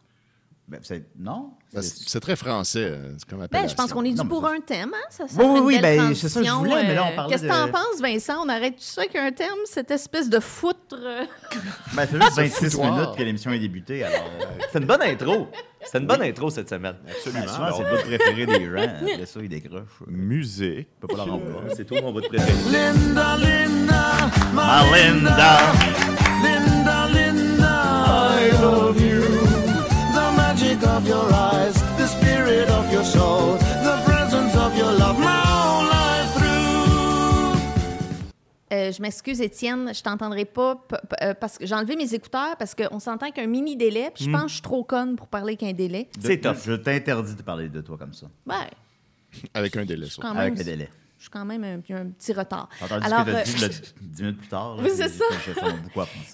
Ben, c'est... Non? Ben, C'est- C'est c'est très français, euh, c'est comme Ben, je pense qu'on est dû Non, pour ça- un thème, hein? Ça, ça Oui, oui, ben, c'est ça que je transition, voulais, mais là, on euh, parlait Qu'est-ce que de- t'en penses, Vincent? On arrête tout ça avec un thème, cette espèce de foutre. euh, Ben, c'est juste 26 foutoir. minutes que l'émission est débutée, alors... euh, C'est une bonne intro. C'était une bonne intro cette semaine. ben, souvent, c'est le préféré des gens. Après ça, ils décrochent. Musique. Je peux pas leur en vouloir. C'est toi mon bout de préféré. Linda, Linda, Ma Linda! Linda, Linda, I love you. The magic of your eyes, the spirit of your soul, the presence of your love, my whole life through. Euh, je m'excuse, Étienne, je t'entendrai pas p- p- euh, parce que j'ai enlevé mes écouteurs parce qu'on s'entend qu'un mini délai, puis je pense que je suis trop conne pour parler qu'un délai. C'est tough. Je t'interdis de parler de toi comme ça. Ouais, Avec un délai. Avec le délai. Je suis quand même un, un petit retard. Entendu Alors, ce que t'as euh, dit là, 10 minutes plus tard? Oui, c'est ça.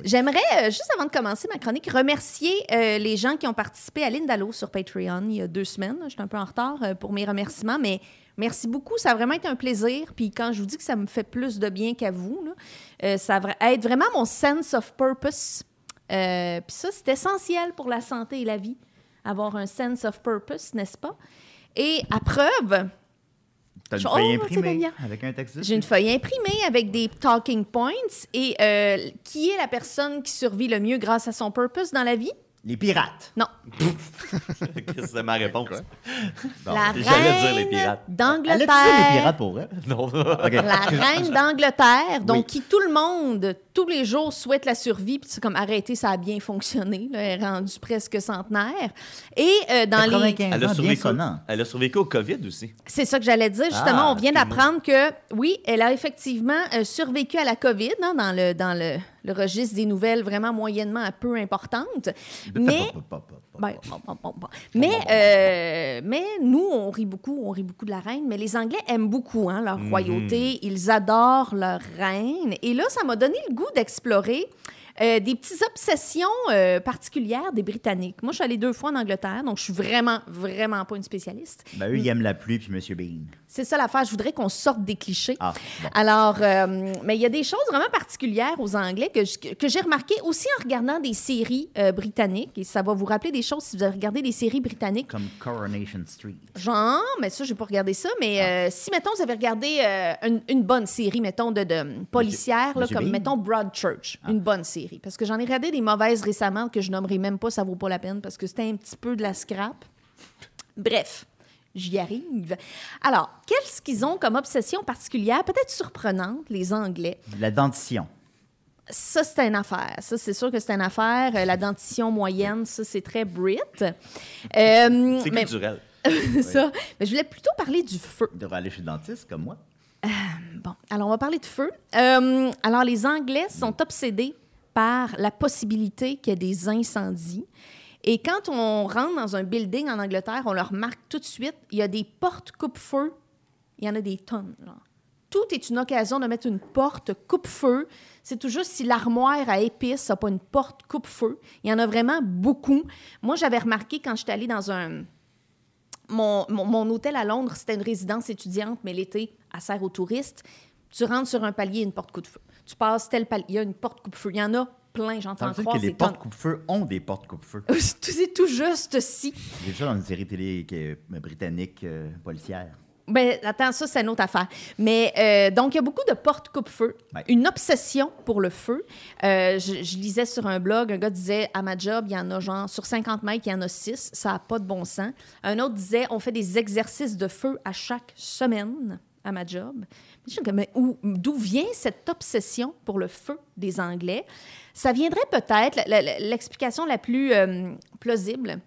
J'aimerais, euh, juste avant de commencer ma chronique, remercier euh, les gens qui ont participé à Lindalo sur Patreon il y a deux semaines. J'étais un peu en retard pour mes remerciements, mais merci beaucoup. Ça a vraiment été un plaisir. Puis quand je vous dis que ça me fait plus de bien qu'à vous, là, ça être vraiment mon sense of purpose. Puis ça, c'est essentiel pour la santé et la vie, avoir un sense of purpose, n'est-ce pas? Et à preuve, T'as une Oh, feuille c'est imprimée Dania. avec un texte j'ai une feuille imprimée avec des talking points. Et euh, qui est la personne qui survit le mieux grâce à son purpose dans la vie? Les pirates. Non, c'est ma réponse? La j'allais dire les reine pirates. Elle a les d'Angleterre. pirates pour vrai? Non. La reine d'Angleterre, donc Oui. qui tout le monde, tous les jours, souhaite la survie. Puis c'est comme arrêté, ça a bien fonctionné. Là, elle est rendue presque centenaire. Et euh, dans les. 95 Elle a, survécu, sonnant. elle a survécu au COVID aussi. C'est ça que j'allais dire. Justement, Ah, on vient d'apprendre que, oui, elle a effectivement euh, survécu à la COVID hein, dans, le, dans le, le registre des nouvelles vraiment moyennement à peu importantes. Mais. Ben, bon, bon, bon, bon. Mais, euh, mais nous, on rit beaucoup, on rit beaucoup de la reine, mais les Anglais aiment beaucoup hein, leur royauté, ils adorent leur reine. Et là, ça m'a donné le goût d'explorer euh, des petites obsessions euh, particulières des Britanniques. Moi, je suis allée deux fois en Angleterre, donc je suis vraiment, vraiment pas une spécialiste. Ben, eux, ils aiment la pluie, puis Monsieur Bean. C'est ça l'affaire, je voudrais qu'on sorte des clichés. Ah, bon. Alors, euh, mais il y a des choses vraiment particulières aux Anglais que, je- que j'ai remarquées aussi en regardant des séries britanniques. Et ça va vous rappeler des choses si vous avez regardé des séries britanniques. Comme Coronation Street. Genre, mais ça, j'ai pas regardé ça. Mais euh, si, mettons, vous avez regardé une, une bonne série, mettons, de, de policière, là, Monsieur comme, Bean? mettons, Broadchurch, une bonne série. Parce que j'en ai regardé des mauvaises récemment que je nommerai même pas, ça vaut pas la peine, parce que c'était un petit peu de la scrap. Bref, j'y arrive. Alors, qu'est-ce qu'ils ont comme obsession particulière, peut-être surprenante, les Anglais? La dentition. Ça, c'est une affaire. Ça, c'est sûr que c'est une affaire. Euh, La dentition moyenne, ça, c'est très Brit. Euh, C'est mais- culturel. ça. Mais je voulais plutôt parler du feu. Ils devraient aller chez le dentiste, comme moi. Bon, alors on va parler de feu. Euh, alors, les Anglais sont obsédés par la possibilité qu'il y ait des incendies. Et quand on rentre dans un building en Angleterre, on le remarque tout de suite, il y a des portes coupe-feu. Il y en a des tonnes. Tout est une occasion de mettre une porte coupe-feu. C'est tout juste si l'armoire à épices n'a pas une porte coupe-feu. Il y en a vraiment beaucoup. Moi, j'avais remarqué quand j'étais allée dans un, mon, mon- mon hôtel à Londres, c'était une résidence étudiante, mais l'été, elle sert aux touristes. Tu rentres sur un palier, une porte coup de feu. Tu passes tel palier, il y a une porte coupe-feu. Il y en a plein, j'entends croire que les portes coupe-feu ont des portes coupe-feu. C'est tout juste si. J'ai ça dans une série télé euh, britannique euh, policière. Ben, attends, ça, c'est une autre affaire. Mais euh, donc, il y a beaucoup de portes coupe-feu. Ouais. Une obsession pour le feu. Euh, je, je lisais sur un blog, un gars disait à ma job, il y en a genre, sur 50 mètres, il y en a 6. Ça n'a pas de bon sens. Un autre disait, on fait des exercices de feu à chaque semaine à ma job. D'où vient cette obsession pour le feu des Anglais? Ça viendrait peut-être, la- la- l'explication la plus euh, plausible,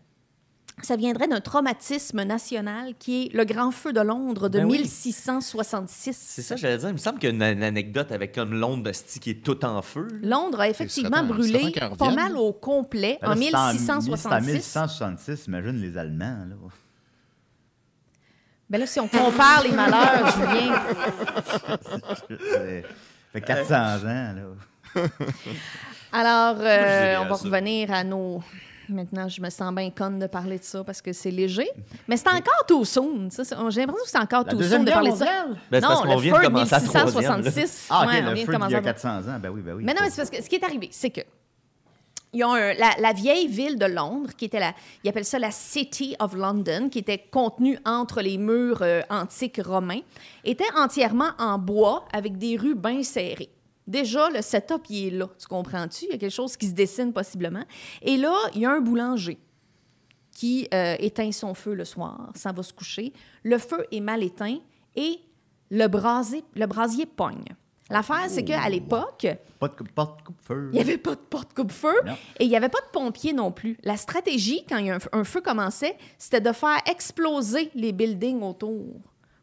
ça viendrait d'un traumatisme national qui est le Grand Feu de Londres de Ben oui. 1666. C'est ça, j'allais dire. Il me semble qu'il y a une, une anecdote avec comme Londres qui est tout en feu. Londres a effectivement temps- brûlé pas mal au complet Ben en là, c'est en- 1666. C'est en 1666, imagine les Allemands. Là. Ben là, si on compare les malheurs, Julien, Ça fait 400 ans. Là. alors euh, on va revenir à nos... Maintenant, je me sens bien conne de parler de ça parce que c'est léger. Mais c'est encore tout soon. J'ai l'impression que c'est encore tout soon de parler de ça. Ben, parce non, le vient de feu commencer à la troisième, là. 1666. Ah, ok, Ouais, on le vient de feu d'il y commencer a à- 400 ans. Ben oui, ben oui. Mais non, mais c'est parce que ce qui est arrivé, c'est que la, vieille ville de Londres, qui était la, appellent ça la City of London, qui était contenue entre les murs euh, antiques romains, était entièrement en bois avec des rues bien serrées. Déjà, le setup, il est là. Tu comprends-tu? Il y a quelque chose qui se dessine possiblement. Et là, il y a un boulanger qui euh, éteint son feu le soir, s'en va se coucher. Le feu est mal éteint et le, brasé, le brasier pogne. L'affaire, c'est qu'à l'époque, Pas de coupe- porte coupe-feu. il n'y avait pas de porte coupe-feu et il n'y avait pas de pompiers non plus. La stratégie, quand il y a un, feu commençait, c'était de faire exploser les buildings autour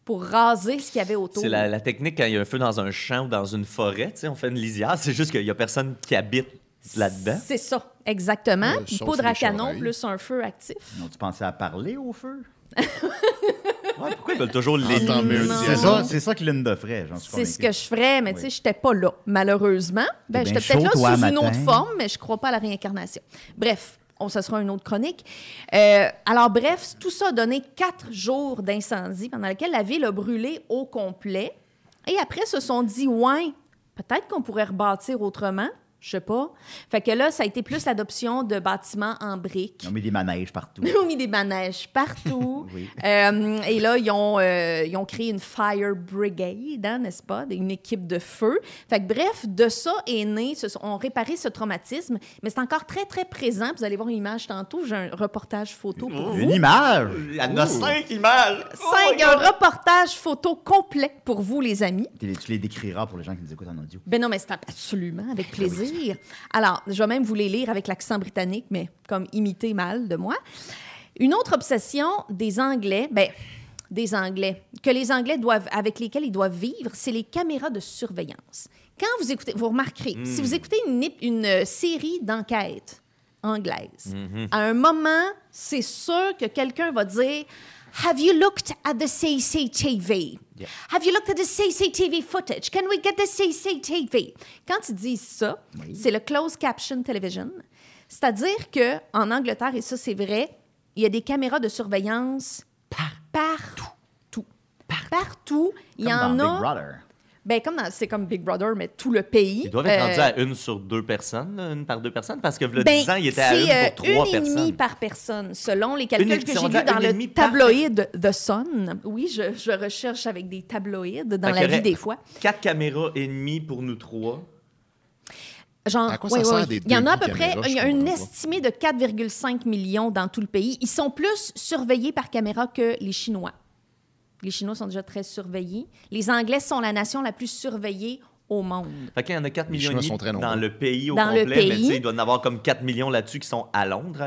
pour raser ce qu'il y avait autour. C'est la, la technique quand il y a un feu dans un champ ou dans une forêt. tu sais, On fait une lisière. C'est juste qu'il n'y a personne qui habite là-dedans. C'est ça, exactement. Euh, Puis sauf poudre à canon plus un feu actif. Non, tu pensais à parler au feu? Ouais, pourquoi ils veulent toujours les. Un Non. C'est ça, c'est ça que Linda ferait, j'en suis C'est ce que je ferais, mais tu sais, n'étais pas là, malheureusement. Ben, j'étais peut-être là toi, sous une autre forme, mais je crois pas à la réincarnation. Bref, on, ça sera une autre chronique. Euh, alors, bref, tout ça a donné quatre jours d'incendie pendant lesquels la ville a brûlé au complet. Et après, se sont dit, ouais, peut-être qu'on pourrait rebâtir autrement. Je sais pas. Fait que là, ça a été plus l'adoption de bâtiments en briques. Ils ont mis des manèges partout. Ils ont mis des manèges partout. Oui. Euh, et là, ils ont, euh, ils ont créé une fire brigade, hein, n'est-ce pas? Une équipe de feu. Fait que, bref, de ça est né, ont réparé ce traumatisme, mais c'est encore très, très présent. Vous allez voir une image tantôt. J'ai un reportage photo pour vous. Une image! Il y en a cinq images. Oh Cinq, my un reportage photo complet pour vous, les amis. Tu les, tu les décriras pour les gens qui nous écoutent en audio. Ben non, mais c'est absolument avec plaisir. Alors, je vais même vous les lire avec l'accent britannique, mais comme imiter mal de moi. Une autre obsession des Anglais, ben des Anglais, que les Anglais doivent, avec lesquels ils doivent vivre, c'est les caméras de surveillance. Quand vous écoutez, vous remarquerez, si vous écoutez une, euh, série d'enquêtes anglaise, à un moment, c'est sûr que quelqu'un va dire Have you looked at the CCTV? Have you looked at the CCTV footage? Can we get the CCTV? Quand ils disent ça, c'est le closed caption television. C'est-à-dire que en Angleterre, et ça c'est vrai, il y a des caméras de surveillance partout. Partout. Il y en a. Brother. Ben, comme c'est comme Big Brother, mais tout le pays. Ils doivent être Euh, rendus à une sur deux personnes, là, une par deux personnes, parce que le ben, 10 ans, il était à une c'est, pour euh, trois une et demie personnes. par personne, selon les calculs Une que et- j'ai à dans une et le demie par tabloïd The Sun. Oui, je, je recherche avec des tabloïds dans Fait la vie des fois. Quatre caméras et demie pour nous trois. Genre, À quoi ça ouais, sert ouais. des Il y en a à deux peu près, il y a un estimé de 4,5 millions dans tout le pays. Ils sont plus surveillés par caméra que les Chinois. Les Chinois sont déjà très surveillés. Les Anglais sont la nation la plus surveillée au monde. Fait qu'il y en a 4 Les millions sont très dans nombreux. le pays au Dans le complet, mais pays. tu sais, il doit y en avoir comme 4 millions là-dessus qui sont à Londres.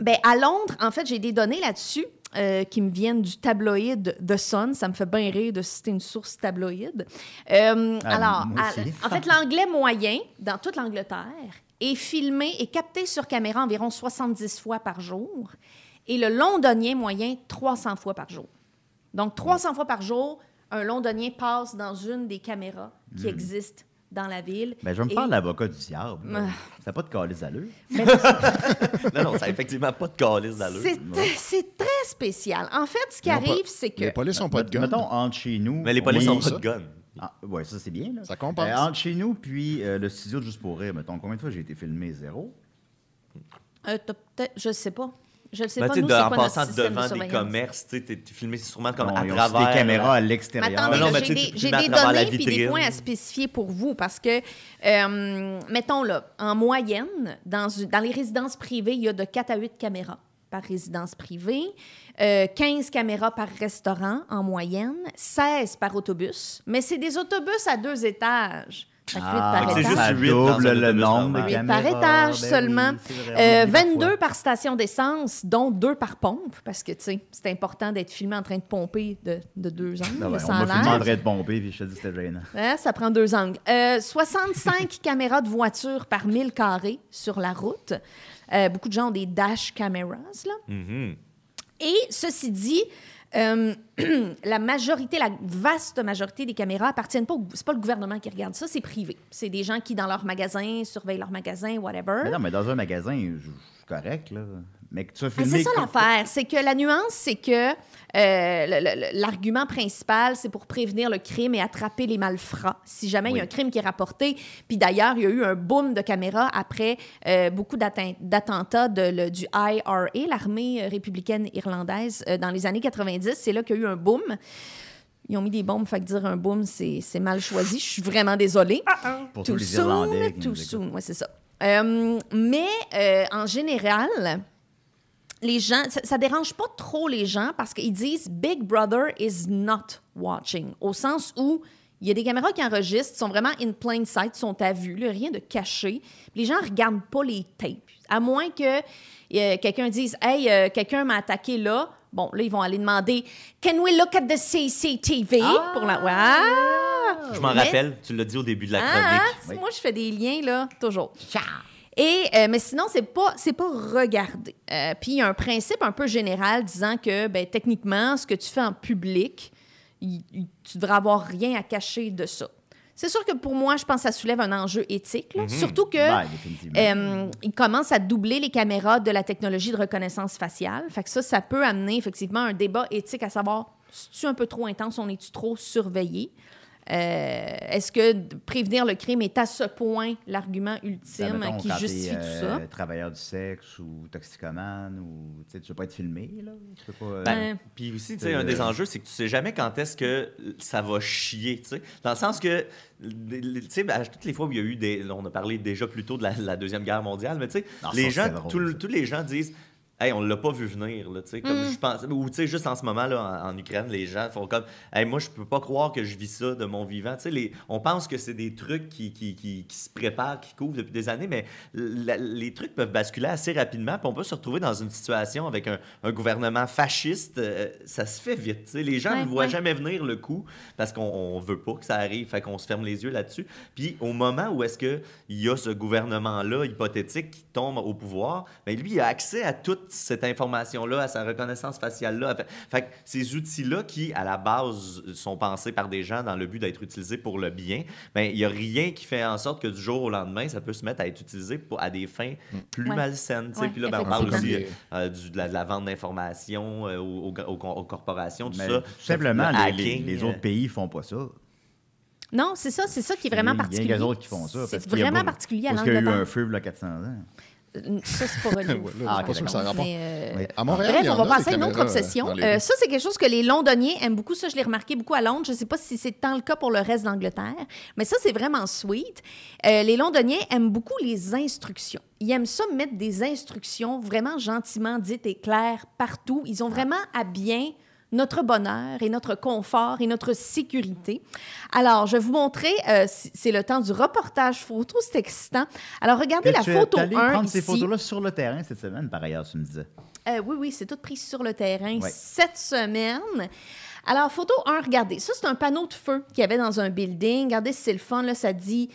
Ben, à Londres, en fait, j'ai des données là-dessus euh, qui me viennent du tabloïd The Sun. Ça me fait bien rire de citer une source tabloïd. Euh, Ah, alors, à- en fait, l'anglais moyen, dans toute l'Angleterre, est filmé et capté sur caméra environ 70 fois par jour. Et le londonien moyen, 300 fois par jour. Donc, 300 fois par jour, un londonien passe dans une des caméras qui existent dans la ville. Ben, je vais me Et- faire l'avocat du diable. Ah. Ça n'a pas de calice à l'heure. Non, non, ça n'a effectivement pas de calice d'allure. C'est c'est très spécial. En fait, ce qui arrive, c'est que... Les polices n'ont pas de gun. Mettons, entre chez nous. Mais les polices on- n'ont pas de gun. Ah, ouais, ça, c'est bien. Là. Ça compense. Euh, entre chez nous, puis euh, le studio de Juste pour rire, mettons, combien de fois j'ai été filmé? Zéro? Euh, je sais pas. Je ne sais Ben, pas, nous, de- en passant devant des commerces, tu t'es filmé sûrement comme Non, à travers. des caméras à l'extérieur. j'ai des, données puis des points à spécifier pour vous parce que, euh, mettons là, en moyenne, dans les résidences privées, il y a de 4 à 8 caméras par résidence privée, euh, 15 caméras par restaurant en moyenne, 16 par autobus, mais c'est des autobus à deux étages. Ah, par c'est étage. juste ça huit dans double un le nombre de par étage Ben seulement. oui, Euh, oublie parfois. 22 par station d'essence, dont deux par pompe, parce que, tu sais, c'est important d'être filmé en train de pomper de, de deux angles. Ah ouais, sans on m'a filmé en train de pomper, puis je te dis que c'était gênant. Hein, ça prend deux angles. Euh, 65 caméras de voiture par 1000 carrés sur la route. Euh, beaucoup de gens ont des dash cameras, là. Mhm. Et ceci dit, euh, la majorité, la vaste majorité des caméras appartiennent pas au... C'est pas le gouvernement qui regarde ça, c'est privé. C'est des gens qui, dans leur magasin, surveillent leur magasin, whatever. Mais non, mais dans un magasin, correct, là. Mais que tu Ah, filmé... c'est ça l'affaire. C'est que la nuance, c'est que euh, l'argument principal, c'est pour prévenir le crime et attraper les malfrats. Si jamais il y a un crime qui est rapporté, puis d'ailleurs, il y a eu un boom de caméras après euh, beaucoup d'atten- d'attentats du IRA, l'armée euh, républicaine irlandaise, euh, dans les années 90. C'est là qu'il y a eu un boom. Ils ont mis des bombes, fait que dire un boom, c'est mal choisi. Je suis vraiment désolée. Pour Too tous les Irlandais écoutent. soon, ouais, c'est ça. Euh, mais euh, en général, les gens, ça, ça dérange pas trop les gens parce qu'ils disent Big Brother is not watching, au sens où il y a des caméras qui enregistrent, sont vraiment in plain sight, sont à vue, là, rien de caché. Les gens regardent pas les tapes, à moins que euh, quelqu'un dise Hey, quelqu'un m'a attaqué là. Bon, là, ils vont aller demander Can we look at the CCTV pour la. Ouais. Je m'en Mais- rappelle, tu l'as dit au début de la ah, chronique. ah, Moi, je fais des liens, là, toujours. Et, euh, mais sinon, c'est pas, c'est pas regarder. Euh, Puis, il y a un principe un peu général disant que, ben, techniquement, ce que tu fais en public, tu devrais avoir rien à cacher de ça. C'est sûr que pour moi, je pense que ça soulève un enjeu éthique. là. Surtout que Ben, définitivement. euh, ils commencent à doubler les caméras de la technologie de reconnaissance faciale. Fait que ça, ça peut amener effectivement un débat éthique à savoir, est-tu un peu trop intense, on est-tu trop surveillé? Euh, Est-ce que prévenir le crime est à ce point l'argument Ben, ultime mettons, qui quand justifie tout euh, ça? travailleur du sexe ou toxicomane ou tu tu veux pas être filmé là, tu peux pas. euh, Ben, Ouais. Puis aussi, tu sais, Euh, un des enjeux, c'est que tu sais jamais quand est-ce que ça va chier, tu sais. Dans le sens que, tu sais, à toutes les fois où il y a eu des... On a parlé déjà plus tôt de la, la Deuxième Guerre mondiale, mais tu sais, les gens, ça. tous les gens disent... Hey, on l'a pas vu venir, là, tu sais, comme Mm. je pense... Ou, tu sais, juste en ce moment, là, en, en Ukraine, les gens font comme... Hey, moi, je peux pas croire que je vis ça de mon vivant. Tu sais, les- on pense que c'est des trucs qui, qui, qui, qui se préparent, qui couvrent depuis des années, mais la- les trucs peuvent basculer assez rapidement, puis on peut se retrouver dans une situation avec un, un gouvernement fasciste. euh, ça se fait vite, tu sais. Les gens Ouais, ne voient ouais. jamais venir le coup parce qu'on on veut pas que ça arrive, fait qu'on se ferme les yeux là-dessus. Puis au moment où est-ce qu'il y a ce gouvernement-là hypothétique qui tombe au pouvoir, ben lui, il a accès à toute cette information-là, à sa reconnaissance faciale-là. Fait, fait que ces outils-là qui, à la base, sont pensés par des gens dans le but d'être utilisés pour le bien, ben il n'y a rien qui fait en sorte que du jour au lendemain, ça peut se mettre à être utilisé pour, à des fins plus Ouais. malsaines. tu sais. Ouais, Puis là, ben, on parle aussi euh, du- de, la, de la vente d'informations euh, aux, aux- aux- aux corporations, tout mais ça. tout simplement, Le les, les- hacking, les euh, autres pays font pas ça. Non, c'est ça, c'est ça qui est vraiment Il y a particulier. les autres qui font ça. C'est qu'il y a vraiment pas- particulier à Parce qu'il y a eu l'Angleterre. un feu il y a 400 ans. Ça, c'est. Ouais, là, Ah, c'est pas sûr que ça a rapport. Mais, euh. À Montréal, Bref, il y en on va passer à une autre euh, obsession. les Euh, ça, c'est quelque chose que les Londoniens aiment beaucoup. Ça, je l'ai remarqué beaucoup à Londres. Je ne sais pas si c'est tant le cas pour le reste d'Angleterre, mais ça, c'est vraiment sweet. Euh, les Londoniens aiment beaucoup les instructions. Ils aiment ça mettre des instructions vraiment gentiment dites et claires partout. Ils ont vraiment à bien notre bonheur et notre confort et notre sécurité. Alors, je vais vous montrer, euh, c'est le temps du reportage photo, c'est excitant. Alors, regardez la tu photo es allé 1 prendre ces photos-là sur le terrain cette semaine, par ailleurs, tu me disais? Euh, oui, oui, c'est tout pris sur le terrain Ouais. cette semaine. Alors, photo 1, regardez. Ça, c'est un panneau de feu qu'il y avait dans un building. Regardez, c'est le fun, là, ça dit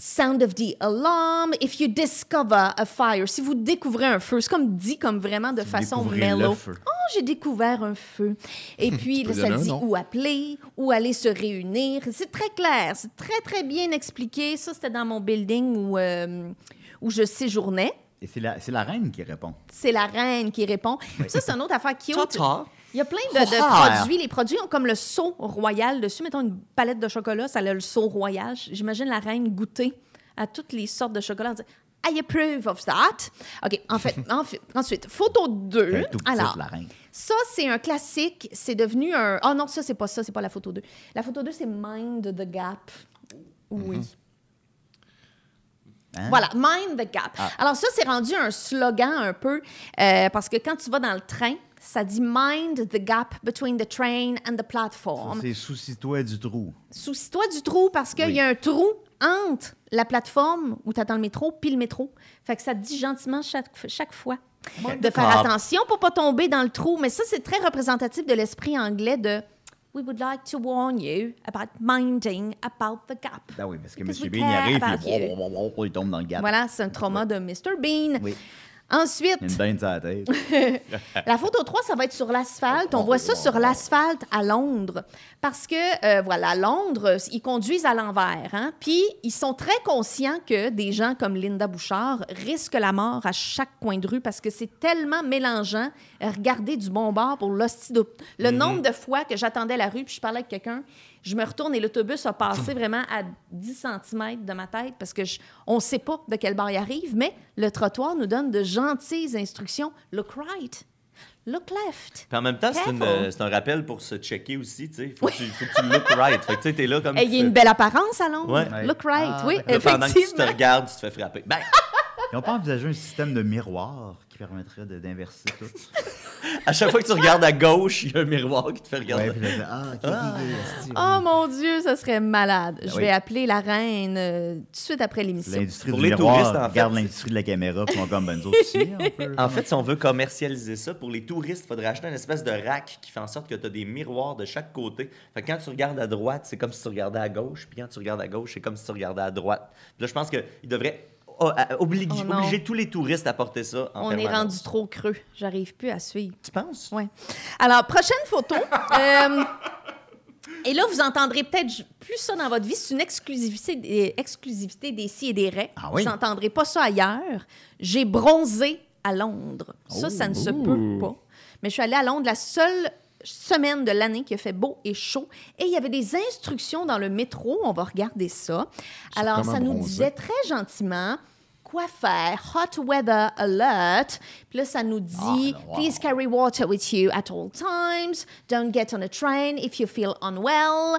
Sound of the alarm. If you discover a fire. Si vous découvrez un feu, c'est comme dit comme vraiment de façon mellow. Oh, j'ai découvert un feu. Et puis, là, ça dit où appeler, où aller se réunir. C'est très clair, c'est très, très bien expliqué. Ça, c'était dans mon building où, euh, où je séjournais. Et c'est la, c'est la reine qui répond. C'est la reine qui répond. Ça, c'est une autre affaire cute. Ta-ta. Il y a plein de, de Ah. produits. Les produits ont comme le sceau royal dessus. Mettons une palette de chocolat, ça a le sceau royal. J'imagine la reine goûter à toutes les sortes de chocolat. en disant, I approve of that. OK, en fait, en fait- ensuite, photo 2. Elle est tout petite, Alors, la reine. ça, c'est un classique. C'est devenu un. Oh non, ça, c'est pas ça. C'est pas la photo 2. La photo 2, c'est Mind the Gap. Oui. Hein? Voilà, Mind the Gap. Alors, ça, c'est rendu un slogan un peu, euh, parce que quand tu vas dans le train, ça dit Mind the Gap between the train and the platform. C'est soucie-toi du trou. Soucie-toi du trou parce qu'il Oui. y a un trou entre la plateforme où tu attends le métro puis le métro. Fait que ça te dit gentiment chaque, chaque fois de faire Ah. attention pour pas tomber dans le trou. Mais ça, c'est très représentatif de l'esprit anglais de We would like to warn you about minding about the gap. Ben oui, parce que M. Bean il care arrive, il, il tombe dans le gap. Voilà, c'est un trauma de Mr. Bean. Oui. Ensuite, une dinde sur la tête. la photo 3, ça va être sur l'asphalte. On voit ça sur l'asphalte à Londres. Parce que, euh, voilà, Londres, ils conduisent à l'envers. Hein? Puis, ils sont très conscients que des gens comme Linda Bouchard risquent la mort à chaque coin de rue parce que c'est tellement mélangeant. Regarder du bon bord pour l'hostie Le nombre de fois que j'attendais la rue puis je parlais avec quelqu'un, je me retourne et l'autobus a passé vraiment à 10 cm de ma tête parce que je- on ne sait pas de quel bord il arrive, mais le trottoir nous donne de gentilles instructions. Look right, look left. Puis en même temps, c'est un rappel pour se checker aussi. Tu sais, faut, que tu, faut que tu look right. Fait que t'es là comme. Et il y a une belle apparence à Londres. Ouais. Look right, Ah, oui. Là, pendant que tu te effectivement. regardes, tu te fais frapper. Ben, Ils n'ont pas envisagé un système de miroir qui permettrait de- d'inverser tout. à chaque fois que tu regardes à gauche, il y a un miroir qui te fait regarder. Ouais, puis là, ah, esti, Oh mon Dieu, ça serait malade. Je Ben oui. vais appeler la reine euh, tout de suite après l'émission. L'industrie Pour du les miroir touristes, en fait. regarde l'industrie de la caméra, puis sont comme, ben, aussi, on peut. En fait, si on veut commercialiser ça, pour les touristes, il faudrait acheter une espèce de rack qui fait en sorte que tu as des miroirs de chaque côté. Fait que quand tu regardes à droite, c'est comme si tu regardais à gauche, puis quand tu regardes à gauche, c'est comme si tu regardais à droite. Puis là, je pense qu'ils devraient oh, euh, oblig- Oh non. obliger tous les touristes à porter ça en On est rendu trop creux. J'arrive plus à suivre. Tu penses? Ouais. Alors, prochaine photo. Euh, et là, vous entendrez peut-être plus ça dans votre vie. C'est une exclusivité, des- exclusivité des si et des raies. Ah oui? Vous n'entendrez pas ça ailleurs. J'ai bronzé à Londres. Ça, ça ne se peut pas. Mais je suis allée à Londres la seule semaine de l'année qui a fait beau et chaud. Et il y avait des instructions dans le métro. On va regarder ça. Alors, ça nous disait très gentiment quoi faire? Hot weather alert. Puis là, ça nous dit Ah, wow. please carry water with you at all times. Don't get on a train if you feel unwell.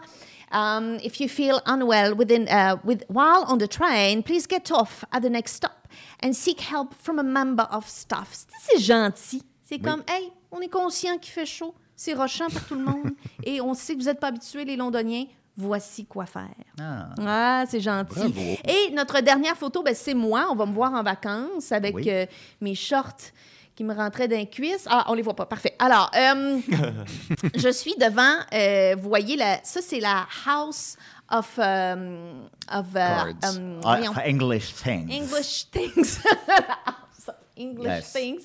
Um, if you feel unwell within, uh, with, while on the train, please get off at the next stop and seek help from a member of staff. C'est- C'est gentil. C'est comme, hey, on est conscient qu'il fait chaud. C'est rochant pour tout le monde. Et on sait que vous n'êtes pas habitués, les Londoniens. Voici quoi faire. Ah. Ah, c'est gentil. Bravo. Et notre dernière photo, ben, c'est moi. On va me voir en vacances avec Oui. euh, mes shorts qui me rentraient d'un cuisse. Ah, on les voit pas. Parfait. Alors, euh, je suis devant, euh, vous voyez, la, ça, c'est la House of... euh, Ah. English things. English Things. English Yes. Things.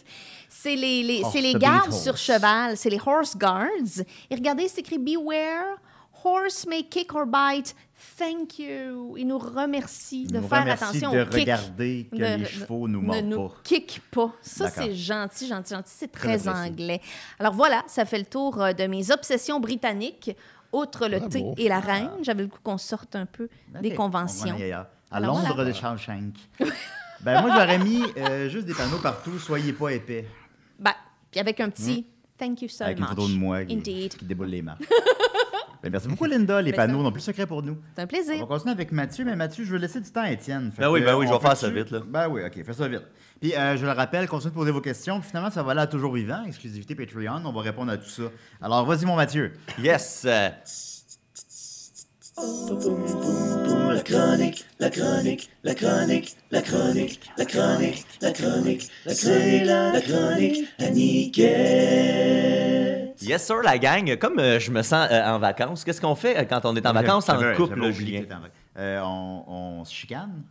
C'est les, to gardes sur cheval, c'est les horse guards. Et regardez, c'est écrit Beware, horse may kick or bite. Thank you. Ils nous remercient de nous faire remercie attention de au kick. regarder que les chevaux nous ne mordent nous pas. kick pas. Ça, c'est gentil, gentil, gentil. C'est Très anglais. Alors voilà, ça fait le tour euh, de mes obsessions britanniques. Outre le Bravo. thé et la reine, j'avais le goût qu'on sorte un peu des conventions. À Alors, Londres voilà. de Shawshank. ben, moi, j'aurais mis euh, juste des panneaux partout, soyez pas épais. Ben, puis avec un petit thank you so. Avec une much. photo de moi qui, Indeed. qui déboule les marches. ben, merci beaucoup, Linda. Les Ben, panneaux ça- n'ont plus secret pour nous. C'est un On plaisir. va continuer avec Mathieu, mais Mathieu, je veux laisser du temps à Étienne. Fait Ben oui, que, ben oui, on je vais faire ça peut-tu- vite, là. Ben oui, ok, fais ça vite. Puis euh, je le rappelle, continuez de poser vos questions. Puis finalement, ça va aller à Toujours Vivant, exclusivité Patreon. On va répondre à tout ça. Alors, vas-y, mon Mathieu. Yes! euh, La chronique, la chronique, la chronique, la chronique, la chronique, la chronique, c'est la, la chronique à. Yes, sir, la gang. Comme euh, je me sens euh, en vacances, qu'est-ce qu'on fait euh, quand on est en vacances en couple, oublié. Euh, on, on se chicane.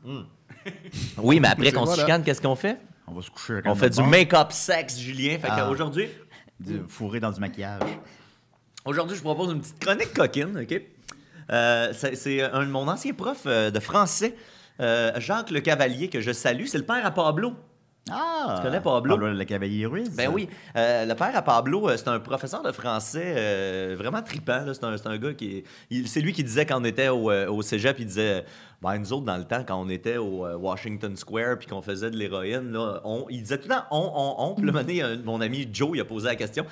Oui, mais après qu'on se voilà. chicane, qu'est-ce qu'on fait? On va se coucher. On fait du make-up sexe, Julien. Fait Ah. qu'aujourd'hui, Du fourré dans du maquillage. Aujourd'hui, je vous propose une petite chronique coquine, OK? Euh, c'est c'est un de mon ancien prof euh, de français, euh, Jacques Le Cavalier, que je salue. C'est le père à Pablo. Ah! Tu connais Pablo? Pablo le cavalier russe? Ben oui, Euh, le père à Pablo, euh, c'est un professeur de français euh, vraiment tripant. C'est un, gars qui. C'est lui qui disait quand on était au, euh, au cégep, il disait. Ben, nous autres, dans le temps, quand on était au euh, Washington Square puis qu'on faisait de l'héroïne, là, on, il disait tout le temps on, on, on. Puis là, un moment donné, euh, mon ami Joe, il a posé la question.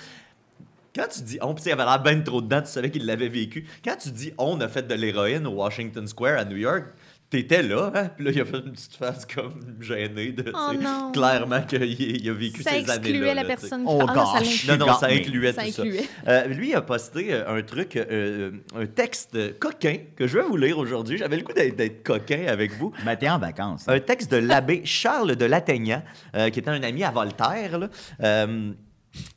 Quand tu dis on, puis tu sais, il avait l'air ben trop dedans, tu savais qu'il l'avait vécu. Quand tu dis on a fait de l'héroïne au Washington Square à New York, t'étais là, hein? Puis là, il a fait une petite face comme gênée de, tu Oh non. clairement qu'il il a vécu Ça ces années-là. excluait la là, tu sais. personne. Oh, Ah, ça. Non, non, ça Mais- incluait Ça tout ça. incluait. Euh, lui a posté euh, un truc, euh, un texte coquin que je vais vous lire aujourd'hui. J'avais le goût d'être d'être coquin avec vous. Ben, t'es en vacances. Un texte de l'abbé Charles de Lattaignant, euh, qui était un ami à Voltaire. là.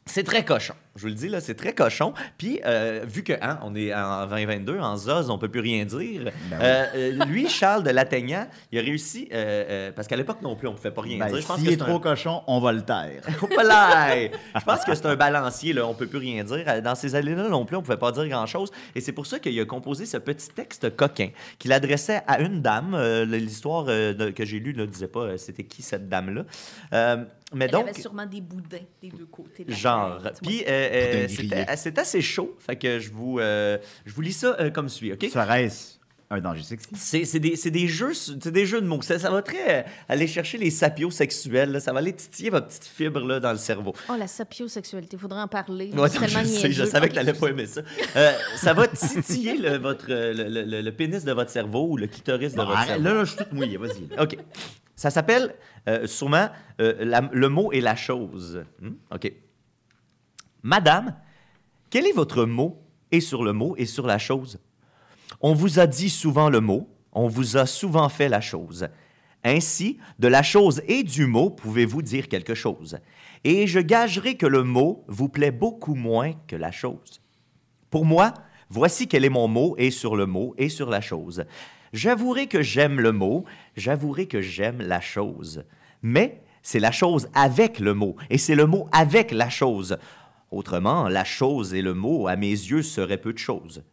C'est très cochon. Je vous le dis, là, c'est très cochon. Puis, euh, vu que hein, on est en 2022, en Zoz, on peut plus rien dire. Ben euh, euh, lui, Charles de Lattaignant, il a réussi, euh, parce qu'à l'époque non plus, on ne pouvait pas rien Ben, dire. Je pense que est trop un- cochon, on va le taire. Je pense que c'est un balancier, là. on peut plus rien dire. Dans ces années-là non plus, on pouvait pas dire grand-chose. Et c'est pour ça qu'il a composé ce petit texte coquin qu'il adressait à une dame. L'histoire que j'ai lue ne disait pas c'était qui cette dame-là. Mais Elle donc, avait sûrement des boudins des deux côtés. de la genre. tête. Puis, euh, euh, c'est assez chaud. Fait que je vous, euh, je vous lis ça euh, comme suit, OK? Serait-ce un danger sexy? C'est c'est des, c'est des jeux, c'est des jeux de mots. Ça, ça va très euh, aller chercher les sapiosexuels. là. Ça va aller titiller votre petite fibre là, dans le cerveau. Oh, la sapiosexualité, il faudrait en parler. Ouais, c'est non, je, sais, je savais que tu pas aimer ça. Euh, ça va titiller le, votre, le, le- le- le pénis de votre cerveau ou le clitoris de votre arrête, cerveau. là, là, je suis toute mouillée, vas-y. OK. Ça s'appelle euh, sûrement euh, le mot et la chose. Hmm? OK. Madame, quel est votre mot et sur le mot et sur la chose? On vous a dit souvent le mot, on vous a souvent fait la chose. Ainsi, de la chose et du mot pouvez-vous dire quelque chose? Et je gagerai que le mot vous plaît beaucoup moins que la chose. Pour moi, voici quel est mon mot et sur le mot et sur la chose. J'avouerai que j'aime le mot, j'avouerai que j'aime la chose. Mais c'est la chose avec le mot et c'est le mot avec la chose. Autrement, la chose et le mot, à mes yeux, seraient peu de choses.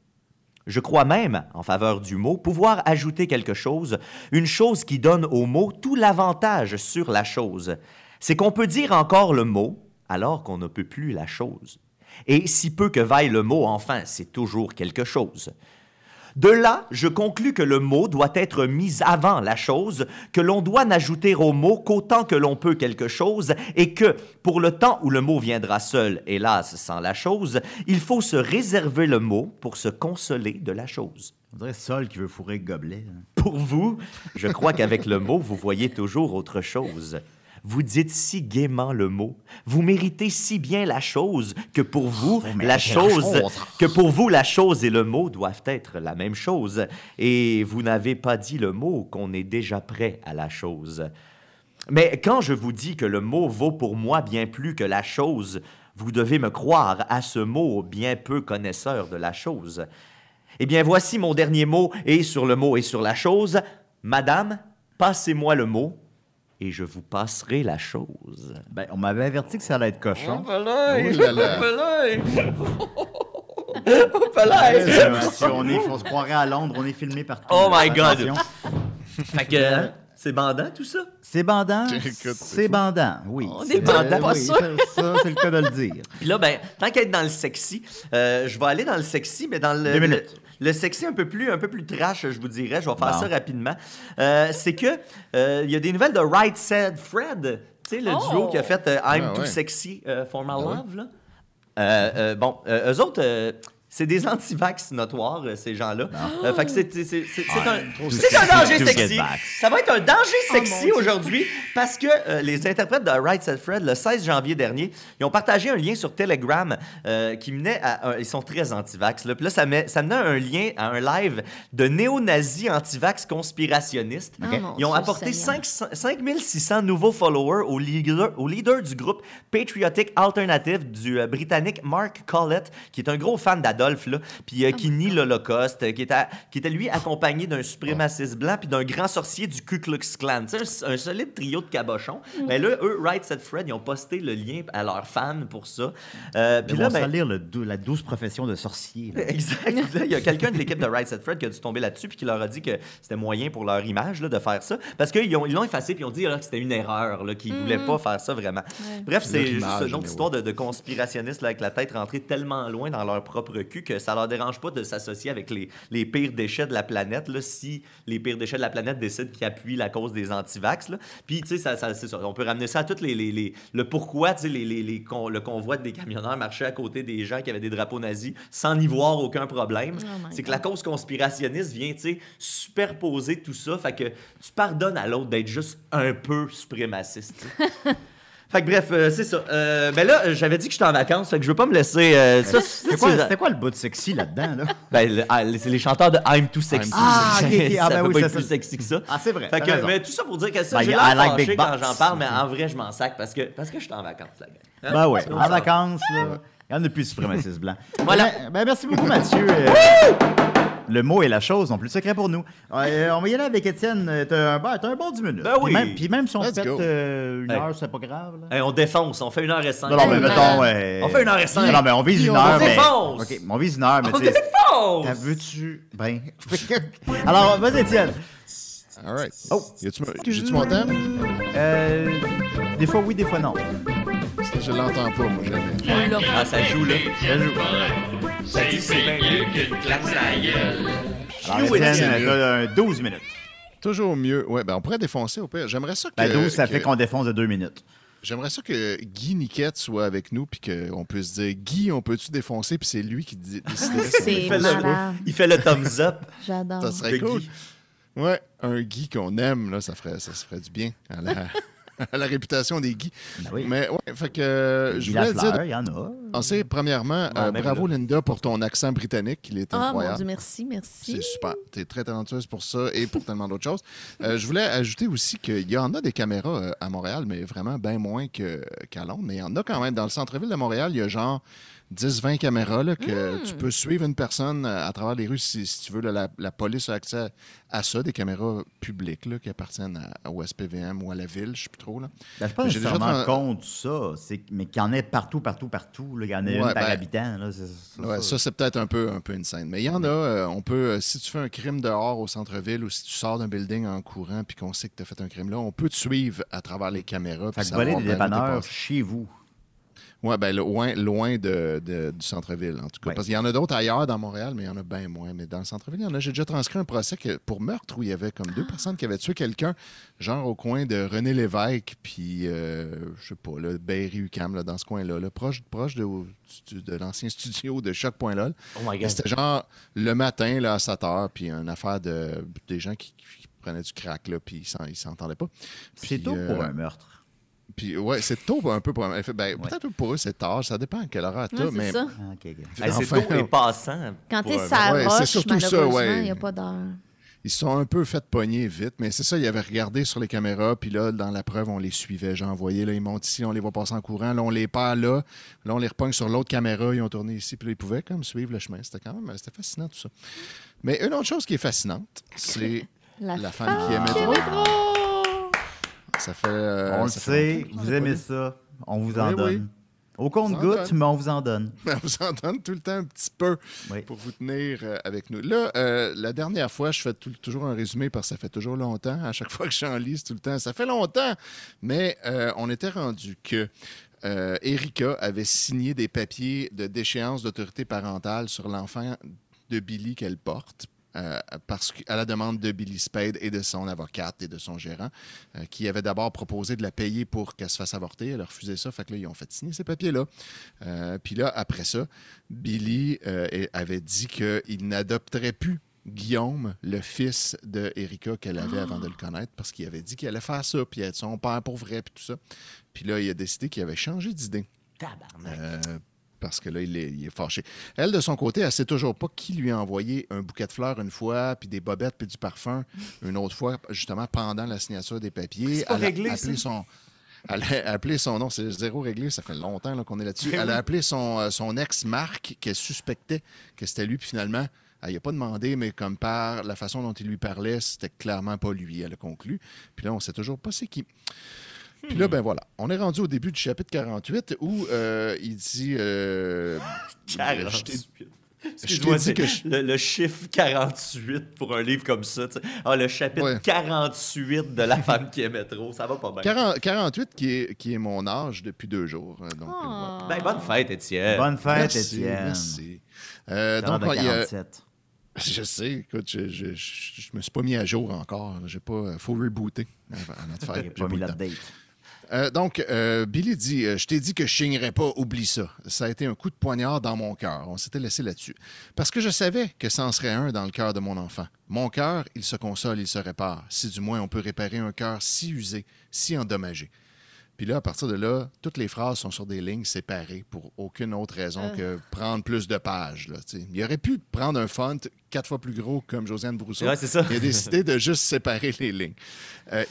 Je crois même, en faveur du mot, pouvoir ajouter quelque chose, une chose qui donne au mot tout l'avantage sur la chose. C'est qu'on peut dire encore le mot alors qu'on ne peut plus la chose. Et si peu que vaille le mot, enfin, c'est toujours quelque chose. De là, je conclus que le mot doit être mis avant la chose, que l'on doit n'ajouter au mot qu'autant que l'on peut quelque chose, et que, pour le temps où le mot viendra seul, hélas, sans la chose, il faut se réserver le mot pour se consoler de la chose. On dirait Sol qui veut fourrer le gobelet. hein. Pour vous, je crois qu'avec le mot, vous voyez toujours autre chose. Vous dites si gaiement le mot. Vous méritez si bien la chose que pour vous, la méritez la chose, chose. que pour vous, la chose et le mot doivent être la même chose. Et vous n'avez pas dit le mot qu'on est déjà prêt à la chose. Mais quand je vous dis que le mot vaut pour moi bien plus que la chose, vous devez me croire à ce mot bien peu connaisseur de la chose. Eh bien, voici mon dernier mot, et sur le mot et sur la chose. Madame, passez-moi le mot, et je vous passerai la chose. Ben, on m'avait averti que ça allait être cochon. Oh là. Euh, si on, est, on se croirait à Londres, on est filmé partout. Oh my God. Fait que, hein, c'est bandant tout ça? C'est bandant. C'est bandant, oui. On C'est est bandant, pas oui, sûr. Ça, ça, c'est le cas de le dire. Puis là, ben, tant qu'à être dans le sexy, euh, je vais aller dans le sexy, mais dans le, Deux minutes. le sexy un peu plus, un peu plus trash, je vous dirais. Je vais faire ça rapidement. Euh, c'est que euh, il y a des nouvelles de Right Said Fred, tu sais, le Oh! duo qui a fait euh, I'm Ah Too ouais. Sexy euh, for My ouais. Love. Là. Euh, euh, bon, euh, eux autres. C'est des anti-vax notoires, euh, ces gens-là. Euh, fait que c'est c'est- c'est- c'est- c'est un, c'est un danger sexy. back. Ça va être un danger Oh, sexy aujourd'hui parce que euh, les interprètes de Right Said Fred, le 16 janvier dernier, ils ont partagé un lien sur Telegram euh, qui menait à. un- ils sont très anti-vax. Là. Puis là, ça, met- ça menait à un lien à un live de néo-nazis anti-vax conspirationnistes. Mon Ils ont Dieu apporté Seigneur. 500 5600 nouveaux followers au leader, au leader du groupe Patriotic Alternative du euh, Britannique Mark Collett, qui est un gros fan d'Adolf Là, puis euh, qui nie l'Holocauste, euh, qui, était, qui était lui accompagné d'un suprémaciste blanc puis d'un grand sorcier du Ku Klux Klan. Tu sais, un, un solide trio de cabochons. Mais là, eux, Right Said Fred, ils ont posté le lien à leurs fans pour ça. Euh, puis là, là, ben, lire le dou- la douce profession de sorcier. là. Exact. Il y a quelqu'un de l'équipe de Right Set Fred qui a dû tomber là-dessus puis qui leur a dit que c'était moyen pour leur image là, de faire ça. Parce qu'ils ont- ils l'ont effacé puis ils ont dit là, que c'était une erreur, qu'ils ne voulaient pas faire ça vraiment. Bref, c'est juste une autre histoire de, de avec la tête rentrée tellement loin dans leur propre que ça leur dérange pas de s'associer avec les, les pires déchets de la planète là, si les pires déchets de la planète décident qu'ils appuient la cause des antivax. là. Puis, tu sais, ça, ça- c'est ça. On peut ramener ça à toutes les, les, les- le pourquoi, tu sais, les, les, les con- le convoi des camionneurs marchait à côté des gens qui avaient des drapeaux nazis sans n'y voir aucun problème. Oh c'est que la cause conspirationniste vient, tu sais, superposer tout ça. Fait que tu pardonnes à l'autre d'être juste un peu suprémaciste. fait que bref, euh, c'est ça. Euh, ben là, j'avais dit que j'étais en vacances, fait que je veux pas me laisser. euh, ça, ça, C'était quoi, c'est- c'était quoi le bout de sexy là-dedans? Là? ben, le- ah, c'est les chanteurs de I'm Too Sexy. I'm Ah, ok, ok. Ah, ça ben peut oui, pas c'est être plus ça. sexy que ça. Ah, c'est vrai. Fait que, mais tout ça pour dire que ça, Ben, j'ai l'air like quand j'en parle, mais en vrai, je m'en sac parce que, parce que je suis en vacances, la gang. Hein? Ben ouais, C'est en ça. vacances, là. Il y en a plus de suprémacistes blancs. Voilà. Ben, ben, merci beaucoup, Mathieu. Euh, le mot et la chose n'ont plus de secret pour nous. Euh, on va y aller avec Étienne. Euh, T'as un, ben, t'as un bon 10 minutes. Ben Puis oui. même, puis même si on Let's fait go. euh, une Hey. heure, c'est pas grave. Là. Hey, on défonce, on fait une heure et cinq. Non, non, mais mettons, ouais. On fait une heure et cinq. Non, non, mais on vise Puis une on heure. mais... défonce. OK, on vise une heure, mais On tu sais. défonce! T'as veux-tu. Ben. Alors, vas-y, Étienne. All right. Oh. Y a-tu mon- J'ai-tu mon thème? Euh, des fois oui, des fois non. Je l'entends pas, moi, jamais. On l'a. Ah, ça joue là. Ça joue. Ça dit c'est bien mieux qu'une claque à la gueule. Alors, Étienne. Étienne, t'as un 12 minutes. Toujours mieux. Ouais, ben on pourrait défoncer au pire. J'aimerais ça que. Ben, 12, ça que- fait qu'on défonce de 2 minutes. J'aimerais ça que Guy Niquette soit avec nous puis qu'on puisse dire Guy, on peut-tu défoncer puis c'est lui qui dit- C'est fait le-. Il fait le thumbs up. J'adore. Ça serait cool. Guy. Ouais, un Guy qu'on aime, là, ça ferait, ça se ferait du bien à la, à la réputation des Guy. Ben oui. Mais ouais, fait que je voulais dire. il y en a. On sait, premièrement, Ouais, euh, même bravo là. Linda pour ton accent britannique, il est Ah, mon. Dieu, merci, merci. C'est super. Tu es très talentueuse pour ça et pour tellement d'autres choses. Euh, je voulais ajouter aussi qu'il y en a des caméras euh, à Montréal, mais vraiment bien moins qu'à Londres. Mais il y en a quand même. Dans le centre-ville de Montréal, il y a genre 10-20 caméras là, que tu peux suivre une personne euh, à travers les rues si, si tu veux. là, la, la police a accès à ça, des caméras publiques là, qui appartiennent à, au SPVM ou à la ville, je ne sais plus trop. Là. Ben, je suis pas J'ai déjà tra- contre ça, c'est- mais qu'il y en ait partout, partout, partout. là. Il y en a une par ben, habitant. Là, c'est- c'est Ouais, ça, c'est peut-être un peu, un peu une scène. Mais il y en a, euh, on peut, euh, si tu fais un crime dehors au centre-ville ou si tu sors d'un building en courant puis qu'on sait que tu as fait un crime là, on peut te suivre à travers les caméras. Fait que voler des dépanneurs chez vous. Ouais, ben loin, loin de, de- du centre-ville, en tout cas. Ouais. Parce qu'il y en a d'autres ailleurs dans Montréal, mais il y en a bien moins. Mais dans le centre-ville, il y en a. J'ai déjà transcrit un procès que- pour meurtre où il y avait comme deux personnes qui avaient tué quelqu'un, genre au coin de René Lévesque, puis, euh, je sais pas, là, Berry-UQAM, là, dans ce coin-là, là, proche, proche de, l'ancien studio de Choc.lol. Oh my Et god. C'était genre le matin là, à 7 heures, puis une affaire de des gens qui, qui prenaient du crack, là, puis ils s'en- ils s'entendaient pas. C'est tôt pour euh, un meurtre. Puis ouais, c'est tôt un peu pour. Ben, Ouais. Peut-être pour eux, c'est tard, ça dépend à quelle heure Ouais, t'as, c'est mais. ça. Ah, ok, ok. Hey, c'est Enfin, tôt et passant. Quand t'es un sa Ouais, c'est roche, surtout ça, ouais. il n'y a pas d'heure. Ils se sont un peu fait pogner vite, mais c'est ça, ils avaient regardé sur les caméras, puis là, dans la preuve, on les suivait. J'ai envoyé, là, ils montent ici, on les voit passer en courant, là, on les perd là, là, on les repogne sur l'autre caméra, ils ont tourné ici, puis là, ils pouvaient comme suivre le chemin. C'était quand même, c'était fascinant tout ça. Mais une autre chose qui est fascinante, c'est La, la femme qui aimait qui trop. aimait trop. Ça fait. euh, on le fait sait, vous ai aimez ça. On vous en Oui, oui. donne. Au compte-goutte, mais on vous en donne. On vous en donne tout le temps un petit peu Oui. pour vous tenir euh, avec nous. Là, euh, la dernière fois, je fais tout- toujours un résumé parce que ça fait toujours longtemps. À chaque fois que j'en lis, tout le temps. Ça fait longtemps, mais euh, on était rendu que euh, Erika avait signé des papiers de déchéance d'autorité parentale sur l'enfant de Billy qu'elle porte. Euh, parce qu'à la demande de Billy Spade et de son avocate et de son gérant, euh, qui avait d'abord proposé de la payer pour qu'elle se fasse avorter. Elle a refusé ça, fait que là, ils ont fait signer ces papiers-là. Euh, Puis là, après ça, Billy avait dit qu'il n'adopterait plus Guillaume, le fils de Erika qu'elle avait avant de le connaître, parce qu'il avait dit qu'il allait faire ça, puis être son père pour vrai, puis tout ça. Puis là, il a décidé qu'il avait changé d'idée. Tabarnak. Parce que là, il est, il est fâché. Elle, de son côté, elle sait toujours pas qui lui a envoyé un bouquet de fleurs une fois, puis des bobettes, puis du parfum une autre fois, justement pendant la signature des papiers. Pas Elle a appelé ça? son. Elle a appelé son nom, c'est zéro réglé, ça fait longtemps qu'on est là-dessus. Elle a appelé son, euh, son ex Marc, qu'elle suspectait que c'était lui, puis finalement, elle n'a pas demandé, mais comme par la façon dont il lui parlait, c'était clairement pas lui, elle a conclu. Puis là, on sait toujours pas c'est qui. Puis là, ben voilà, on est rendu au début du chapitre 48 où euh, il dit. euh, je t'ai- 48. je Excuse-moi, t'ai dit c'est que je- le, le chiffre 48 pour un livre comme ça. tu sais. Ah, le chapitre Ouais. 48 de La femme qui aimait trop, ça va pas bien. 40 48, qui est, qui est mon âge depuis deux jours. euh, Donc, euh, voilà. Ah. Ben, bonne fête, Étienne. Bonne fête, Merci, Étienne. merci. Euh, donc, de il y a- 47. Je sais, écoute, je, je, je, je me suis pas mis à jour encore. J'ai pas. faut rebooter avant de faire. Pas mis temps. Euh, donc, euh, Billy dit euh, Je t'ai dit que je signerais pas, oublie ça. Ça a été un coup de poignard dans mon cœur. On s'était laissé là-dessus. Parce que je savais que ça en serait un dans le cœur de mon enfant. Mon cœur, il se console, il se répare. Si du moins on peut réparer un cœur si usé, si endommagé. Puis là, à partir de là, toutes les phrases sont sur des lignes séparées pour aucune autre raison que prendre plus de pages. Là, il aurait pu prendre un font quatre fois plus gros comme Josiane Brousseau. Ouais, c'est ça. Il a décidé de juste séparer les lignes.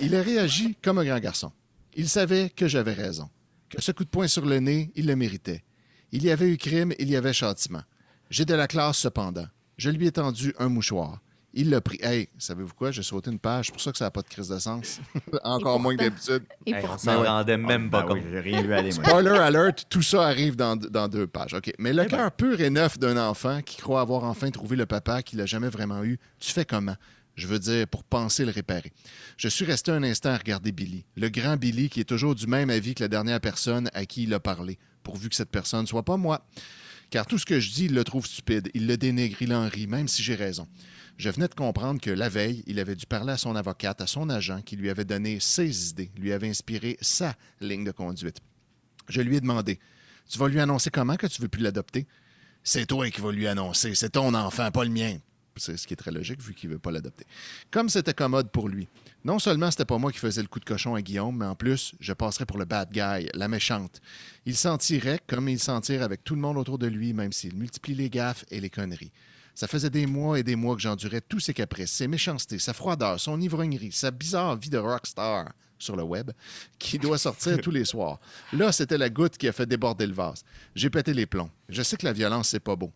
Il a réagi comme un grand garçon. Il savait que j'avais raison, que ce coup de poing sur le nez, il le méritait. Il y avait eu crime, il y avait châtiment. J'ai de la classe cependant. Je lui ai tendu un mouchoir. Il l'a pris. Hey, savez-vous quoi? J'ai sauté une page, c'est pour ça que ça n'a pas de crise de sens. Encore moins que d'habitude. Et Hey, on s'en ouais. rendait même pas Ben compte. Spoiler alert, tout ça arrive dans, dans deux pages. OK. Mais le cœur pur et neuf d'un enfant qui croit avoir enfin trouvé le papa qu'il n'a jamais vraiment eu, tu fais comment? Je veux dire, pour penser le réparer. Je suis resté un instant à regarder Billy, le grand Billy qui est toujours du même avis que la dernière personne à qui il a parlé, pourvu que cette personne ne soit pas moi. Car tout ce que je dis, il le trouve stupide, il le dénigre, il en rit, même si j'ai raison. Je venais de comprendre que la veille, il avait dû parler à son avocate, à son agent, qui lui avait donné ses idées, lui avait inspiré sa ligne de conduite. Je lui ai demandé Tu vas lui annoncer comment que tu veux plus l'adopter C'est toi qui vas lui annoncer. C'est ton enfant, pas le mien. C'est ce qui est très logique vu qu'il veut pas l'adopter. Comme c'était commode pour lui. Non seulement c'était pas moi qui faisais le coup de cochon à Guillaume, mais en plus, je passerais pour le bad guy, la méchante. Il s'en tirait comme il s'en tire avec tout le monde autour de lui, même s'il multiplie les gaffes et les conneries. Ça faisait des mois et des mois que j'endurais tous ses caprices, ses méchancetés, sa froideur, son ivrognerie, sa bizarre vie de rockstar sur le web, qui doit sortir tous les soirs. Là, c'était la goutte qui a fait déborder le vase. J'ai pété les plombs. Je sais que la violence, c'est pas beau.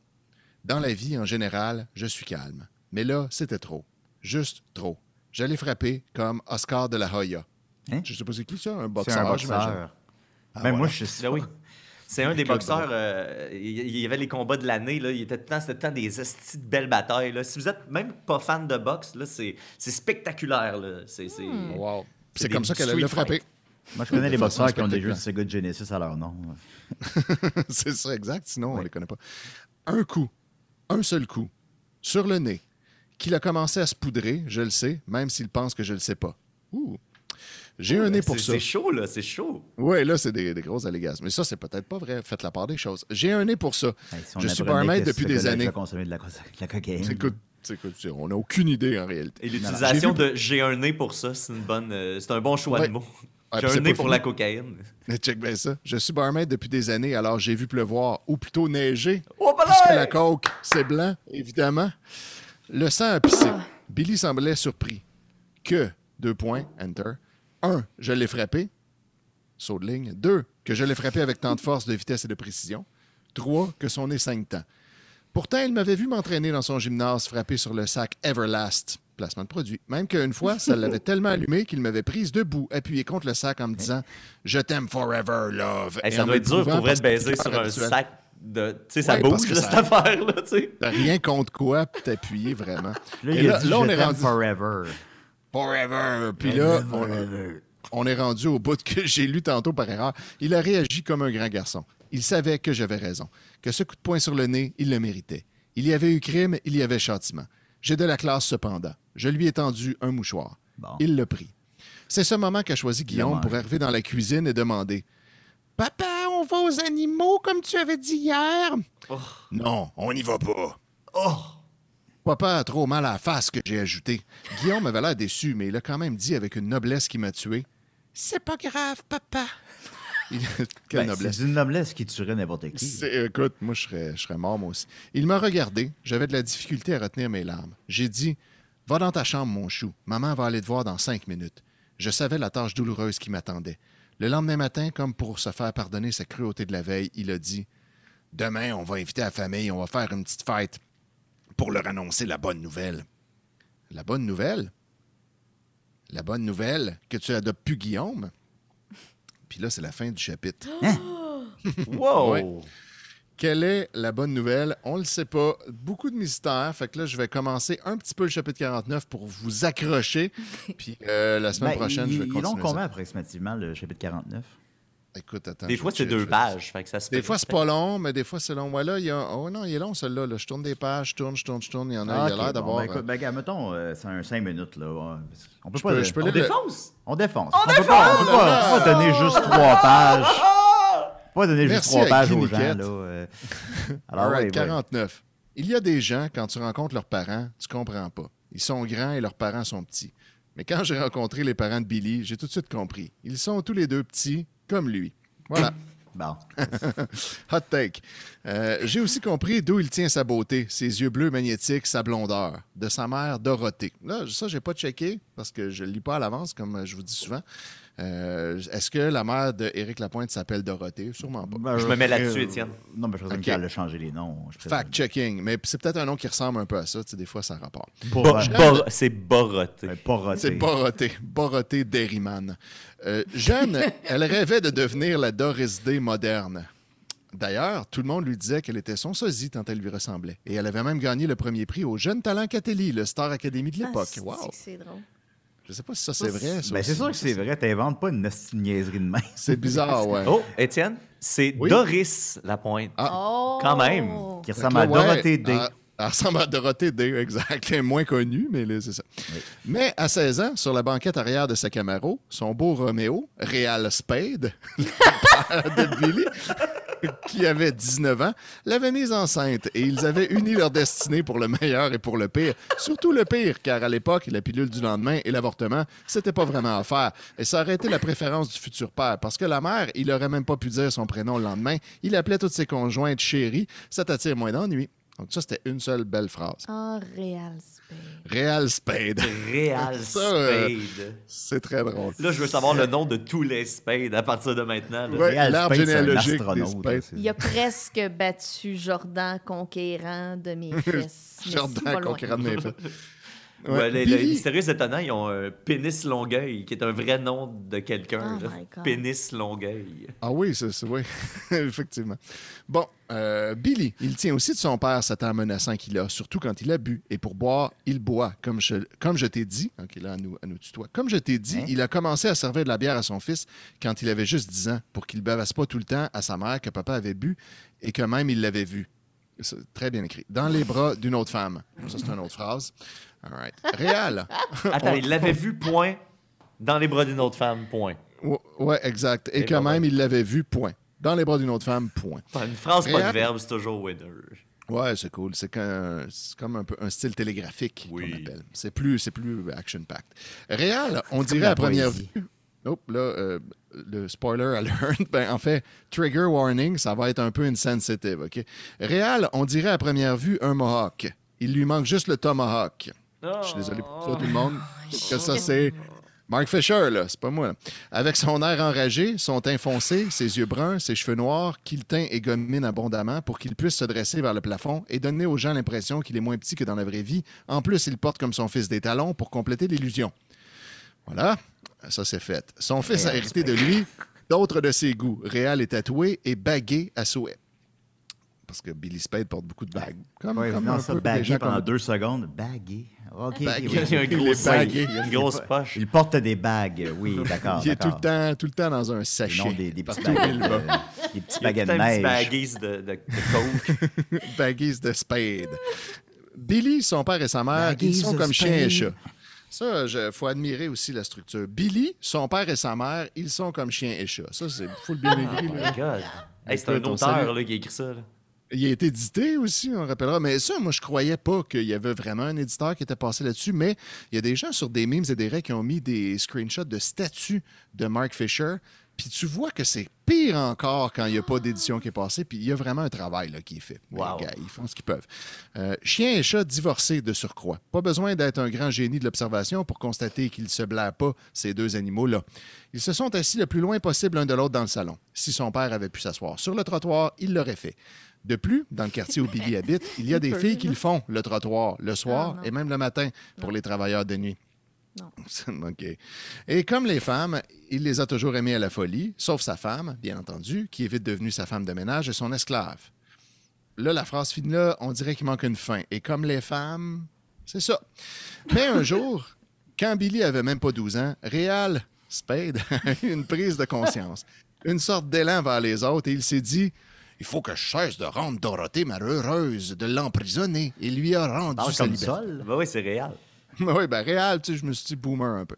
Dans la vie, en général, je suis calme. Mais là, c'était trop. Juste trop. J'allais frapper comme Oscar de la Hoya. Hein? Je sais pas c'est qui ça, un C'est boxeur, un boxeur. Ah, Même moi, je sais Ben oui. C'est un des boxeurs. euh, il y avait les combats de l'année. Là. Il était tout le temps, c'était tout le temps des de belles batailles. Là. Si vous êtes même pas fan de boxe, là, c'est, c'est spectaculaire. Là. C'est, c'est... Wow. C'est comme ça qu'elle l'a frappé. Moi, je connais les De boxeurs qui ont des jeux de. Sega Genesis à leur nom. c'est ça, exact. Sinon, on les connaît pas. Un coup, un seul coup, sur le nez, qu'il a commencé à se poudrer, je le sais, même s'il pense que je le sais pas. Ouh. J'ai un nez pour c'est, ça. c'est chaud, là. C'est chaud. Oui, là, c'est des, des grosses allégations. Mais ça, c'est peut-être pas vrai. Faites la part des choses. J'ai un nez pour ça. Hey, si je suis barmaid depuis des années. de la, de la cocaïne. Écoute, écoute, on n'a aucune idée en réalité. Et l'utilisation de j'ai un nez pour ça, c'est, une bonne, euh, c'est un bon choix Ouais. de mots. Ouais, j'ai un nez pour fini. la cocaïne. Mais check bien ça. Je suis barmaid depuis des années, alors j'ai vu pleuvoir, ou plutôt neiger. Oh, Puisque la coke, c'est blanc, évidemment. Le sang a pissé. Billy semblait surpris. Que, deux points, enter. Un, je l'ai frappé. Saut de ligne. Deux, que je l'ai frappé avec tant de force, de vitesse et de précision. Trois, que son nez saigne tant. Pourtant, il m'avait vu m'entraîner dans son gymnase, frapper sur le sac Everlast, placement de produit. Même qu'une fois, ça l'avait tellement allumé qu'il m'avait prise debout, appuyée contre le sac en me disant Je t'aime forever, love. Hey, Et ça doit être dur pour vrai de baiser sur un habituel. sac de. Tu sais, ça Ouais, bouge, que là, ça- cette affaire-là, tu sais. T'as rien contre quoi, puis t'appuyer vraiment. Là, Et là, dit, là, on je est rendu. forever. Forever. Puis là, on, on est rendu au bout que j'ai lu tantôt par erreur. Il a réagi comme un grand garçon. Il savait que j'avais raison, que ce coup de poing sur le nez, il le méritait. Il y avait eu crime, il y avait châtiment. J'ai de la classe cependant. Je lui ai tendu un mouchoir. Bon. Il l'a pris. C'est ce moment qu'a choisi Guillaume pour arriver dans la cuisine et demander Papa, on va aux animaux comme tu avais dit hier Non, on n'y va pas. Oh! Papa a trop mal à la face que j'ai ajouté. Guillaume avait l'air déçu, mais il a quand même dit avec une noblesse qui m'a tué C'est pas grave, papa. Il- Quelle Ben, noblesse. c'est une noblesse qui tuerait n'importe qui. Écoute, moi, je serais, je serais mort, moi aussi. Il m'a regardé. J'avais de la difficulté à retenir mes larmes. J'ai dit Va dans ta chambre, mon chou. Maman va aller te voir dans cinq minutes. Je savais la tâche douloureuse qui m'attendait. Le lendemain matin, comme pour se faire pardonner sa cruauté de la veille, il a dit Demain, on va inviter la famille, on va faire une petite fête pour leur annoncer la bonne nouvelle. La bonne nouvelle? La bonne nouvelle que tu adoptes plus Guillaume? Puis là, c'est la fin du chapitre. Wow! Ouais. Quelle est la bonne nouvelle? On ne le sait pas. Beaucoup de mystères. Fait que là, je vais commencer un petit peu le chapitre 49 pour vous accrocher. Puis euh, la semaine Ben, prochaine, il- je vais Ils l'ont continuer. combien approximativement, le chapitre 49? Écoute, attends. Des fois, c'est deux pages. Fait que ça se Des fois, c'est pas long, mais des fois, c'est long. Voilà, il y a... Oh non, il est long, celui-là. là. Je tourne des pages, je tourne, je tourne, je tourne. Il y en a, il a Ah, l'air bon, d'avoir... ben, écoute, ben, gars, mettons, euh, c'est un 5 minutes, là. ouais. On peut Je pas... peux- je peux On le- défonce! On défonce. On, peut pas, on peut pas- on peut pas donner juste trois pages. Pas donner juste Merci trois à pages aux gens, là. euh. Alors, All right, ouais, ouais. 49. Il y a des gens, quand tu rencontres leurs parents, tu comprends pas. Ils sont grands et leurs parents sont petits. Mais quand j'ai rencontré les parents de Billy, j'ai tout de suite compris. Ils sont tous les deux petits, comme lui. Voilà. Bon. Hot take. Euh, j'ai aussi compris d'où il tient sa beauté, ses yeux bleus magnétiques, sa blondeur, de sa mère Dorothée. Là, ça, j'ai pas checké parce que je lis pas à l'avance, comme je vous dis souvent. Euh, Est-ce que la mère d'Éric Lapointe s'appelle Dorothée? Sûrement pas. Ben, Je me mets là-dessus, Étienne. Non, mais je présume Ok. qu'elle a changé les noms. Fact-checking. Mais c'est peut-être un nom qui ressemble un peu à ça. Tu sais, des fois, ça rapporte. Euh, C'est euh, roté. C'est Boroté. Boroté Derryman. Euh, jeune, elle rêvait de devenir la Doris Day moderne. D'ailleurs, tout le monde lui disait qu'elle était son sosie tant elle lui ressemblait. Et elle avait même gagné le premier prix au Jeune Talent Catelli, le Star Academy de l'époque. Ah, wow! C'est drôle? Je sais pas si ça c'est vrai. ça Ben, c'est sûr que c'est vrai. T'inventes pas une niaiserie de main. C'est bizarre, ouais. Oh, Étienne, c'est Oui. Doris Lapointe. Ah. Oh! Quand même. Qui Fait ressemble à Dorothée D. Elle, ressemble à Dorothée D, exact. Moins connue, mais c'est ça. Mais à 16 ans, sur la banquette arrière de sa Camaro, son beau Roméo, Real Spade, de Billy, qui avait 19 ans, l'avait mise enceinte et ils avaient uni leur destinée pour le meilleur et pour le pire. Surtout le pire, car à l'époque, la pilule du lendemain et l'avortement, c'était pas vraiment à faire. Et ça aurait été la préférence du futur père, parce que la mère, il aurait même pas pu dire son prénom le lendemain. Il appelait toutes ses conjointes chéries. Ça t'attire moins d'ennui. Donc ça, c'était une seule belle phrase. Ah, Real Space. Real Spade. Réal Ça, euh, Spade. C'est très drôle. Là, je veux savoir le nom de tous les Spades à partir de maintenant. Ouais, Real l'arbre Spade, généalogique des Spades. Il a presque battu Jordan, conquérant de mes pas Jordan, conquérant de mes fesses. Ouais, Ouais, les, les mystérieux étonnants, ils ont un pénis Longueuil, qui est un vrai nom de quelqu'un. Oh pénis Longueuil. Ah oui, c'est oui, effectivement. Bon, euh, Billy, il tient aussi de son père cet air menaçant qu'il a, surtout quand il a bu. Et pour boire, il boit. Comme je, comme je t'ai dit, OK, là, à nous, à nous tutoie. Comme je t'ai dit, Hein? il a commencé à servir de la bière à son fils quand il avait juste 10 ans, pour qu'il ne bavasse pas tout le temps à sa mère que papa avait bu et que même il l'avait vu. C'est Très bien écrit. Dans les bras d'une autre femme. Ça, c'est une autre phrase. All right. Réal. Attends, il l'avait vu, point, dans les bras d'une autre femme, point. Ouais, ouais, exact. Et Et quand bon, même, il l'avait vu, point. Dans les bras d'une autre femme, point. Une phrase, pas de Réal? verbe, c'est toujours winner. Ouais, c'est cool. C'est comme un peu un style télégraphique Oui. qu'on appelle. C'est plus, plus action-packed. Réal, on dirait à première vue. Oh, là, euh, le spoiler alert. Ben, en fait, trigger warning, ça va être un peu insensitive, OK? Réal, on dirait à première vue un mohawk. Il lui manque juste le tomahawk. Je suis désolé pour ça, tout le monde. Que ça, c'est Mark Fisher, là. C'est pas moi, là. Avec son air enragé, son teint foncé, ses yeux bruns, ses cheveux noirs, qu'il teint et gomine abondamment pour qu'il puisse se dresser vers le plafond et donner aux gens l'impression qu'il est moins petit que dans la vraie vie. En plus, il porte comme son fils des talons pour compléter l'illusion. Voilà, ça c'est fait. Son fils a hérité de lui d'autres de ses goûts. Réal est tatoué et bagué à souhait. Parce que Billy Spade porte beaucoup de bagues. Comme, Ouais, comme non, un ça, bagué pendant comme- deux secondes. Bagué. OK. Bagué. ok, Il y a un oui. gros est sac, bagué. il y a une grosse poche. Il porte des bagues, oui, d'accord. Il est tout le, temps, tout le temps dans un Et sachets. non des, des baguettes, il va. euh, des baguettes tout de neige. baguise de, de, de coke. Baggies de Spade. Billy, son père et sa mère, Baggies ils sont de comme chien et chat. Ça, il faut admirer aussi la structure. Billy, son père et sa mère, ils sont comme chien et chat. Ça, c'est full bien écrit. Oh là. my God. Hey, c'est un auteur là, qui a écrit ça. là. Il a été édité aussi, on rappellera. Mais ça, moi, je croyais pas qu'il y avait vraiment un éditeur qui était passé là-dessus. Mais il y a des gens sur des memes et des raies qui ont mis des screenshots de statues de Mark Fisher. Puis tu vois que c'est pire encore quand il n'y a pas d'édition qui est passée. Puis il y a vraiment un travail là, qui est fait. Wow. Les gars, ils font ce qu'ils peuvent. Euh, chien et chat divorcés de surcroît. Pas besoin d'être un grand génie de l'observation pour constater qu'ils ne se blairent pas, ces deux animaux-là. Ils se sont assis le plus loin possible l'un de l'autre dans le salon. Si son père avait pu s'asseoir sur le trottoir, il l'aurait fait. De plus, dans le quartier où Billy habite, il y a des filles qui le font, le trottoir, le soir Ah, et même le matin pour les travailleurs de nuit. Non. OK. Et comme les femmes, il les a toujours aimées à la folie, sauf sa femme, bien entendu, qui est vite devenue sa femme de ménage et son esclave. Là, la phrase finit là, on dirait qu'il manque une fin. Et comme les femmes, c'est ça. Mais un jour, quand Billy avait même pas 12 ans, Réal Spade a eu une prise de conscience, une sorte d'élan vers les autres, et il s'est dit il faut que je cesse de rendre Dorothée malheureuse, de l'emprisonner. Il lui a rendu Parle sa comme liberté. sol. Ben oui, c'est réel. Oui, ben réel, tu sais, je me suis dit boomer un peu.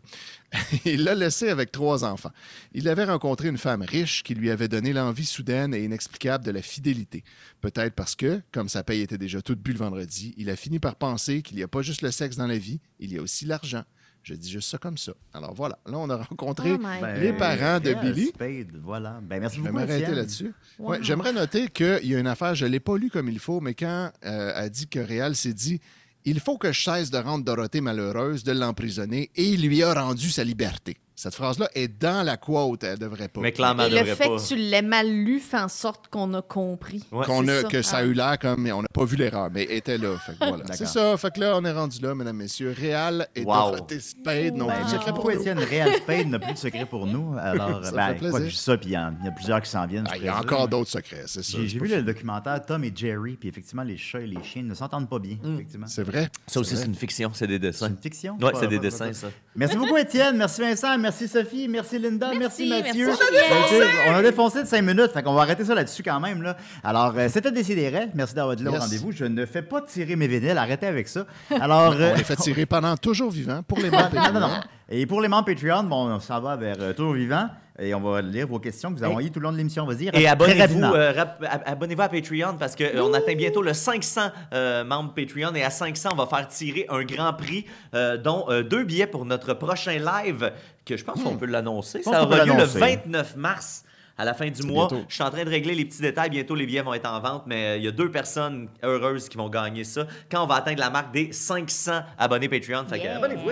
Il l'a laissé avec trois enfants. Il avait rencontré une femme riche qui lui avait donné l'envie soudaine et inexplicable de la fidélité. Peut-être parce que, comme sa paye était déjà toute bue le vendredi, il a fini par penser qu'il n'y a pas juste le sexe dans la vie, il y a aussi l'argent. Je dis juste ça comme ça. Alors voilà, là, on a rencontré Oh Ben, les parents de Billy. Spade, voilà. Ben, merci Je vais beaucoup. m'arrêter là-dessus. Wow. Ouais, J'aimerais noter qu'il y a une affaire, je ne l'ai pas lu comme il faut, mais quand euh, elle dit que Réal s'est dit Il faut que je cesse de rendre Dorothée malheureuse, de l'emprisonner, et il lui a rendu sa liberté. Cette phrase-là est dans la quote, elle devrait pas. Mais clairement, Et elle le devrait fait pas. que tu l'aies mal lu fait en sorte qu'on a compris. Ouais. Qu'on c'est a, ça. que ça a eu l'air comme, mais on n'a pas vu l'erreur, mais elle était là. Fait que voilà. C'est ça. Fait que là, on est rendu là, mesdames, messieurs. Réal et Wow. Dorothée Spade n'ont Wow. plus de Ben, secret pour nous. Étienne. Real Spade n'a plus de secret pour nous. Alors, Ça ben, fait quoi plaisir. que je dis ça, puis il y, en il y a plusieurs qui s'en viennent. Je Il y a présume. encore d'autres secrets, c'est ça. J'ai c'est vu le documentaire Tom et Jerry, puis effectivement, les chats et les chiens ne s'entendent pas bien, effectivement. C'est vrai. Ça aussi, c'est une fiction, c'est des C'est dessins. une fiction? Ouais, Pas- c'est des dessins, ça. Merci beaucoup, Étienne. Merci, Vincent. Merci, Sophie. Merci, Linda. Merci, Merci, Mathieu. merci. Ça On a défoncé de 5 minutes, fait qu'on va arrêter ça là-dessus quand même. Là. Alors, euh, c'était Décideret. Merci d'avoir été là au Yes. rendez-vous. Je ne fais pas tirer mes vinyles. Arrêtez avec ça. Alors, euh, On les fait tirer pendant toujours vivant pour les membres. non, non, non. Et pour les membres Patreon, bon, on s'en va vers euh, Toujours Vivant et on va lire vos questions que vous avez envoyées tout le long de l'émission. Vas-y, Et abonnez-vous euh, rap- ab- abonnez-vous à Patreon parce qu'on atteint bientôt le 500 euh, membres Patreon et à 500, on va faire tirer un grand prix, euh, dont euh, deux billets pour notre prochain live que je pense qu'on peut l'annoncer. Ça aura lieu le l'annoncer. 29 mars. À la fin du mois, bientôt. je suis en train de régler les petits détails. Bientôt, les billets vont être en vente, mais euh, il y a deux personnes heureuses qui vont gagner ça quand on va atteindre la marque des 500 abonnés Patreon. Fait que Yeah. abonnez-vous,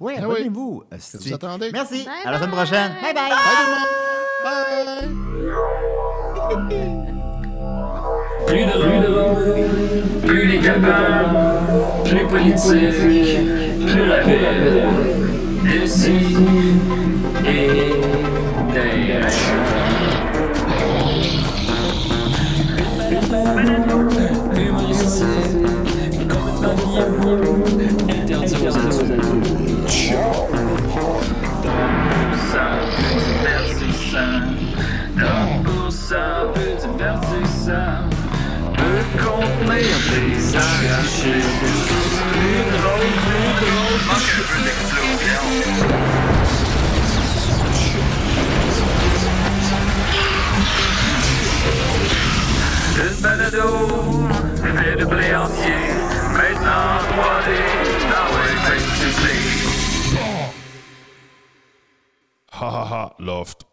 Ah oui. abonnez-vous. Asti. vous attendez? Merci. Bye à la semaine prochaine. Bye bye. Bye! Plus de plus les capables, plus politique, plus rapide. D'ici et d'ailleurs. Humoristique, complètement bien, interdit aux adultes. Une balado, fait de blé entier, maintenant 3D, Hahaha, Loft.